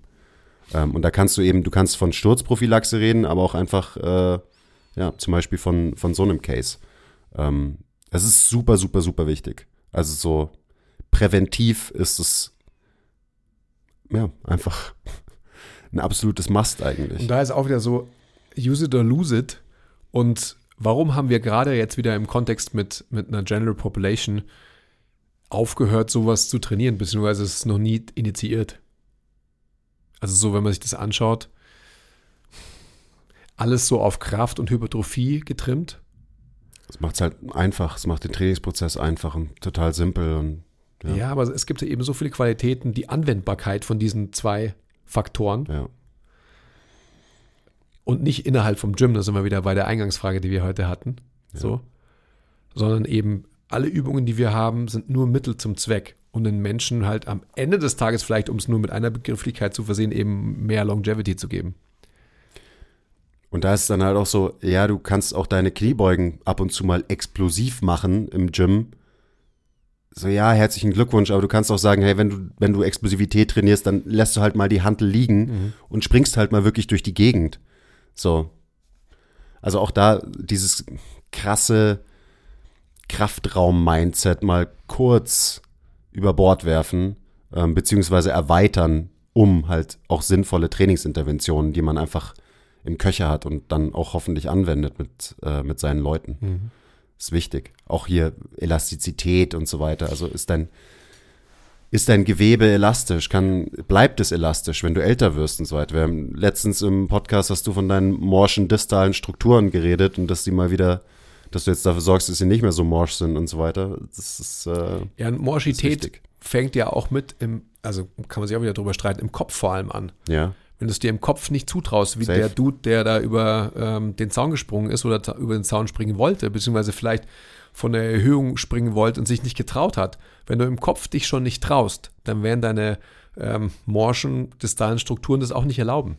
Ähm, und da kannst du eben, du kannst von Sturzprophylaxe reden, aber auch einfach, äh, ja, zum Beispiel von, von so einem Case. Ähm, es ist super, super, super wichtig. Also so präventiv ist es, ja, einfach ein absolutes Must eigentlich. Und da ist auch wieder so, use it or lose it. Und warum haben wir gerade jetzt wieder im Kontext mit, mit einer General Population aufgehört, sowas zu trainieren, beziehungsweise es ist noch nie initiiert? Also so, wenn man sich das anschaut, alles so auf Kraft und Hypertrophie getrimmt. Es macht es halt einfach, es macht den Trainingsprozess einfach und total simpel und Ja. Ja. aber es gibt ja eben so viele Qualitäten, die Anwendbarkeit von diesen zwei Faktoren ja. und nicht innerhalb vom Gym, da sind wir wieder bei der Eingangsfrage, die wir heute hatten, so, sondern eben alle Übungen, die wir haben, sind nur Mittel zum Zweck, um den Menschen halt am Ende des Tages vielleicht, um es nur mit einer Begrifflichkeit zu versehen, eben mehr Longevity zu geben. Und da ist es dann halt auch so, ja, du kannst auch deine Kniebeugen ab und zu mal explosiv machen im Gym. So, ja, herzlichen Glückwunsch, aber du kannst auch sagen, hey, wenn du, wenn du Explosivität trainierst, dann lässt du halt mal die Hantel liegen und springst halt mal wirklich durch die Gegend. So. Also auch da dieses krasse Kraftraum-Mindset mal kurz über Bord werfen, ähm, beziehungsweise erweitern, um halt auch sinnvolle Trainingsinterventionen, die man einfach im Köcher hat und dann auch hoffentlich anwendet mit, äh, mit seinen Leuten. Ist wichtig. Auch hier Elastizität und so weiter. Also ist dein, ist dein Gewebe elastisch? Kann, bleibt es elastisch, wenn du älter wirst und so weiter? Wir haben letztens im Podcast hast du von deinen morschen distalen Strukturen geredet und dass die mal wieder, dass du jetzt dafür sorgst, dass sie nicht mehr so morsch sind und so weiter. Das ist, äh, Ja, und wichtig. fängt ja auch mit im, also kann man sich auch wieder drüber streiten, im Kopf vor allem an. Ja. Wenn du es dir im Kopf nicht zutraust, wie Safe. der Dude, der da über ähm, den Zaun gesprungen ist oder über den Zaun springen wollte, beziehungsweise vielleicht von der Erhöhung springen wollte und sich nicht getraut hat. Wenn du im Kopf dich schon nicht traust, dann werden deine ähm, morschen, distalen Strukturen das auch nicht erlauben.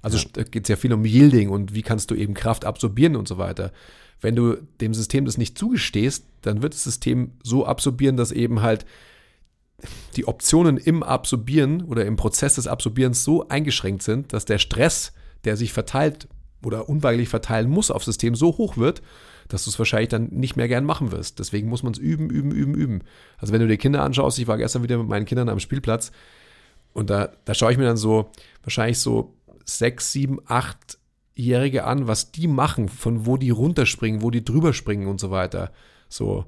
Also ja. geht es ja viel um Yielding und wie kannst du eben Kraft absorbieren und so weiter. Wenn du dem System das nicht zugestehst, dann wird das System so absorbieren, dass eben halt die Optionen im Absorbieren oder im Prozess des Absorbierens so eingeschränkt sind, dass der Stress, der sich verteilt oder unweigerlich verteilen muss auf System, so hoch wird, dass du es wahrscheinlich dann nicht mehr gern machen wirst. Deswegen muss man es üben, üben, üben, üben. Also wenn du dir Kinder anschaust, ich war gestern wieder mit meinen Kindern am Spielplatz und da, da schaue ich mir dann so wahrscheinlich so sechs, sieben, acht Jährige an, was die machen, von wo die runterspringen, wo die drüber springen und so weiter. So.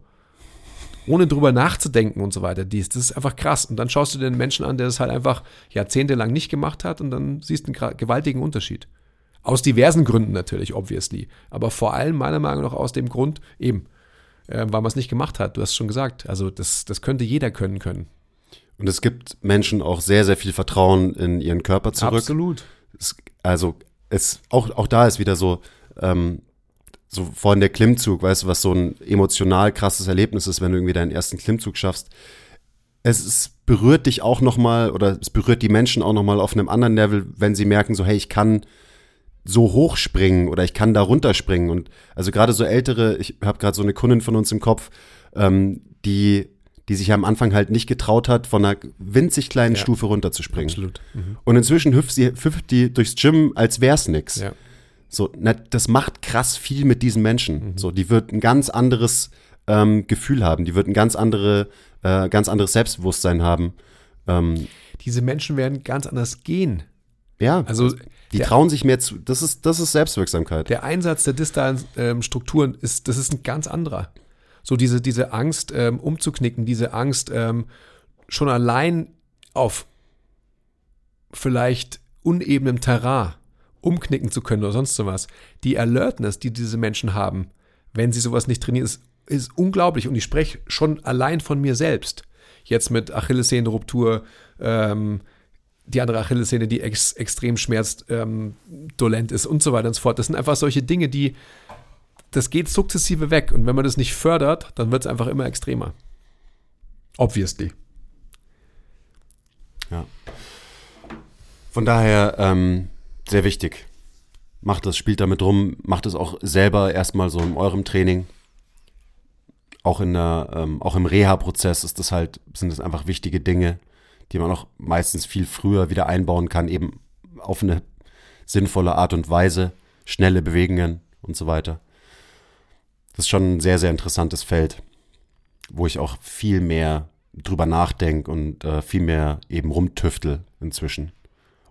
Ohne drüber nachzudenken und so weiter. Dies, das ist einfach krass. Und dann schaust du den Menschen an, der das halt einfach jahrzehntelang nicht gemacht hat und dann siehst du einen gewaltigen Unterschied. Aus diversen Gründen natürlich, obviously. Aber vor allem meiner Meinung nach aus dem Grund eben, äh, weil man es nicht gemacht hat. Du hast schon gesagt. Also das, das könnte jeder können können. Und es gibt Menschen auch sehr, sehr viel Vertrauen in ihren Körper zurück. Absolut. Es, also es auch, auch da ist wieder so, ähm, so vorhin der Klimmzug, weißt du, was so ein emotional krasses Erlebnis ist, wenn du irgendwie deinen ersten Klimmzug schaffst. Es ist, berührt dich auch nochmal oder es berührt die Menschen auch nochmal auf einem anderen Level, wenn sie merken, so, hey, ich kann so hoch springen oder ich kann da runterspringen. Und also gerade so ältere, ich habe gerade so eine Kundin von uns im Kopf, ähm, die die sich am Anfang halt nicht getraut hat, von einer winzig kleinen Ja. Stufe runterzuspringen. Absolut. Mhm. Und inzwischen hüpft sie hüpft die durchs Gym, als wär's nix. Ja. So, das macht krass viel mit diesen Menschen. Mhm. So, die wird ein ganz anderes ähm, Gefühl haben, die wird ein ganz andere, äh, ganz anderes Selbstbewusstsein haben. Ähm, Diese Menschen werden ganz anders gehen. ja, Also die der, trauen sich mehr zu. Das ist, das ist Selbstwirksamkeit. der Einsatz der distalen ähm, Strukturen ist, das ist ein ganz anderer. So diese, diese Angst ähm, umzuknicken, diese Angst ähm, schon allein auf vielleicht unebenem Terrain umknicken zu können oder sonst sowas. Die Alertness, die diese Menschen haben, wenn sie sowas nicht trainieren, ist, ist unglaublich. Und ich spreche schon allein von mir selbst. Jetzt mit Achillessehnenruptur, ähm, die andere Achillessehne, die ex, extrem schmerzdolent ähm, ist und so weiter und so fort. Das sind einfach solche Dinge, die, das geht sukzessive weg. Und wenn man das nicht fördert, dann wird es einfach immer extremer. Obviously. Ja. Von daher ähm, sehr wichtig. Macht das, spielt damit rum, macht es auch selber erstmal so in eurem Training. Auch in der, ähm, auch im Reha-Prozess ist das halt, sind das einfach wichtige Dinge, die man auch meistens viel früher wieder einbauen kann, eben auf eine sinnvolle Art und Weise, schnelle Bewegungen und so weiter. Das ist schon ein sehr, sehr interessantes Feld, wo ich auch viel mehr drüber nachdenke und äh, viel mehr eben rumtüftel inzwischen.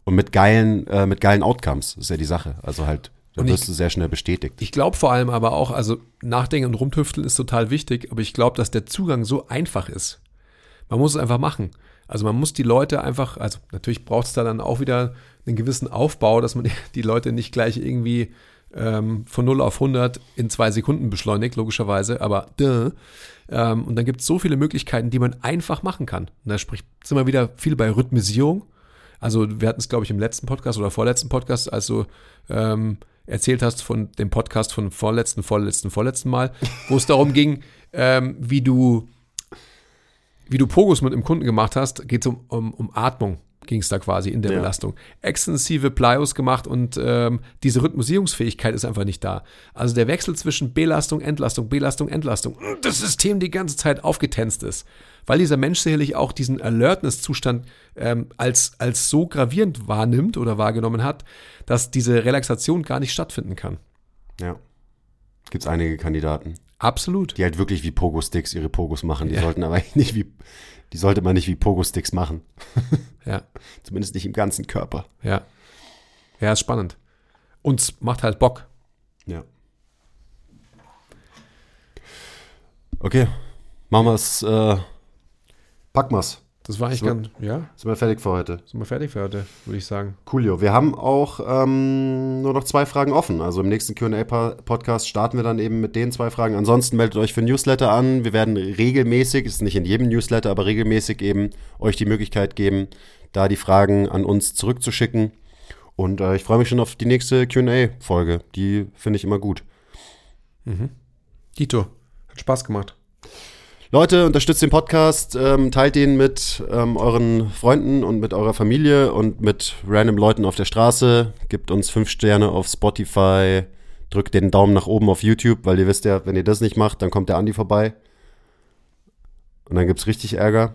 Und mit geilen, äh, mit geilen Outcomes, ist ja die Sache. Also halt, da Und ich- wirst du sehr schnell bestätigt. Ich glaube vor allem aber auch, also Nachdenken und Rumtüfteln ist total wichtig, aber ich glaube, dass der Zugang so einfach ist. Man muss es einfach machen. Also man muss die Leute einfach, also natürlich braucht es da dann auch wieder einen gewissen Aufbau, dass man die Leute nicht gleich irgendwie ähm, von 0 auf 100 in zwei Sekunden beschleunigt, logischerweise, aber duh. Ähm, und dann gibt es so viele Möglichkeiten, die man einfach machen kann. Und da spricht sind wir wieder viel bei Rhythmisierung. Also wir hatten es, glaube ich, im letzten Podcast oder vorletzten Podcast, als du ähm, erzählt hast von dem Podcast von vorletzten, vorletzten, vorletzten Mal, wo es darum ging, ähm, wie du wie du Pogos mit dem Kunden gemacht hast, geht es um, um, um Atmung, ging es da quasi in der Ja. Belastung. Extensive Plyos gemacht und ähm, diese Rhythmusierungsfähigkeit ist einfach nicht da. Also der Wechsel zwischen Belastung, Entlastung, Belastung, Entlastung, das System die ganze Zeit aufgetänzt ist. Weil dieser Mensch sicherlich auch diesen Alertness-Zustand ähm, als, als so gravierend wahrnimmt oder wahrgenommen hat, dass diese Relaxation gar nicht stattfinden kann. Ja. Gibt es einige Kandidaten, Absolut. die halt wirklich wie Pogo-Sticks ihre Pogos machen. Die Ja. sollten aber nicht wie, die sollte man nicht wie Pogo-Sticks machen. Ja. Zumindest nicht im ganzen Körper. Ja. Ja, ist spannend. Und es macht halt Bock. Ja. Okay, machen wir es, äh, packen wir's. Das war eigentlich So. ganz, ja, Sind wir fertig für heute. sind wir fertig für heute, würde ich sagen. Coolio. Wir haben auch ähm, nur noch zwei Fragen offen. Also im nächsten QA-Podcast starten wir dann eben mit den zwei Fragen. Ansonsten meldet euch für Newsletter an. Wir werden regelmäßig, ist nicht in jedem Newsletter, aber regelmäßig eben euch die Möglichkeit geben, da die Fragen an uns zurückzuschicken. Und äh, ich freue mich schon auf die nächste QA-Folge. Die finde ich immer gut. Dito, hat Spaß gemacht. Leute, unterstützt den Podcast, ähm, teilt ihn mit ähm, euren Freunden und mit eurer Familie und mit random Leuten auf der Straße. Gebt uns fünf Sterne auf Spotify, drückt den Daumen nach oben auf YouTube, weil ihr wisst ja, wenn ihr das nicht macht, dann kommt der Andi vorbei. Und dann gibt's richtig Ärger.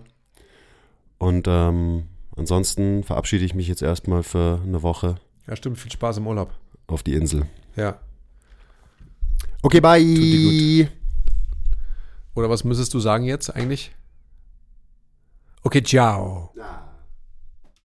Und ähm, ansonsten verabschiede ich mich jetzt erstmal für eine Woche Ja, stimmt, viel Spaß im Urlaub. auf die Insel. Ja. Okay, bye. Oder was müsstest du sagen jetzt eigentlich? Okay, ciao. Ja.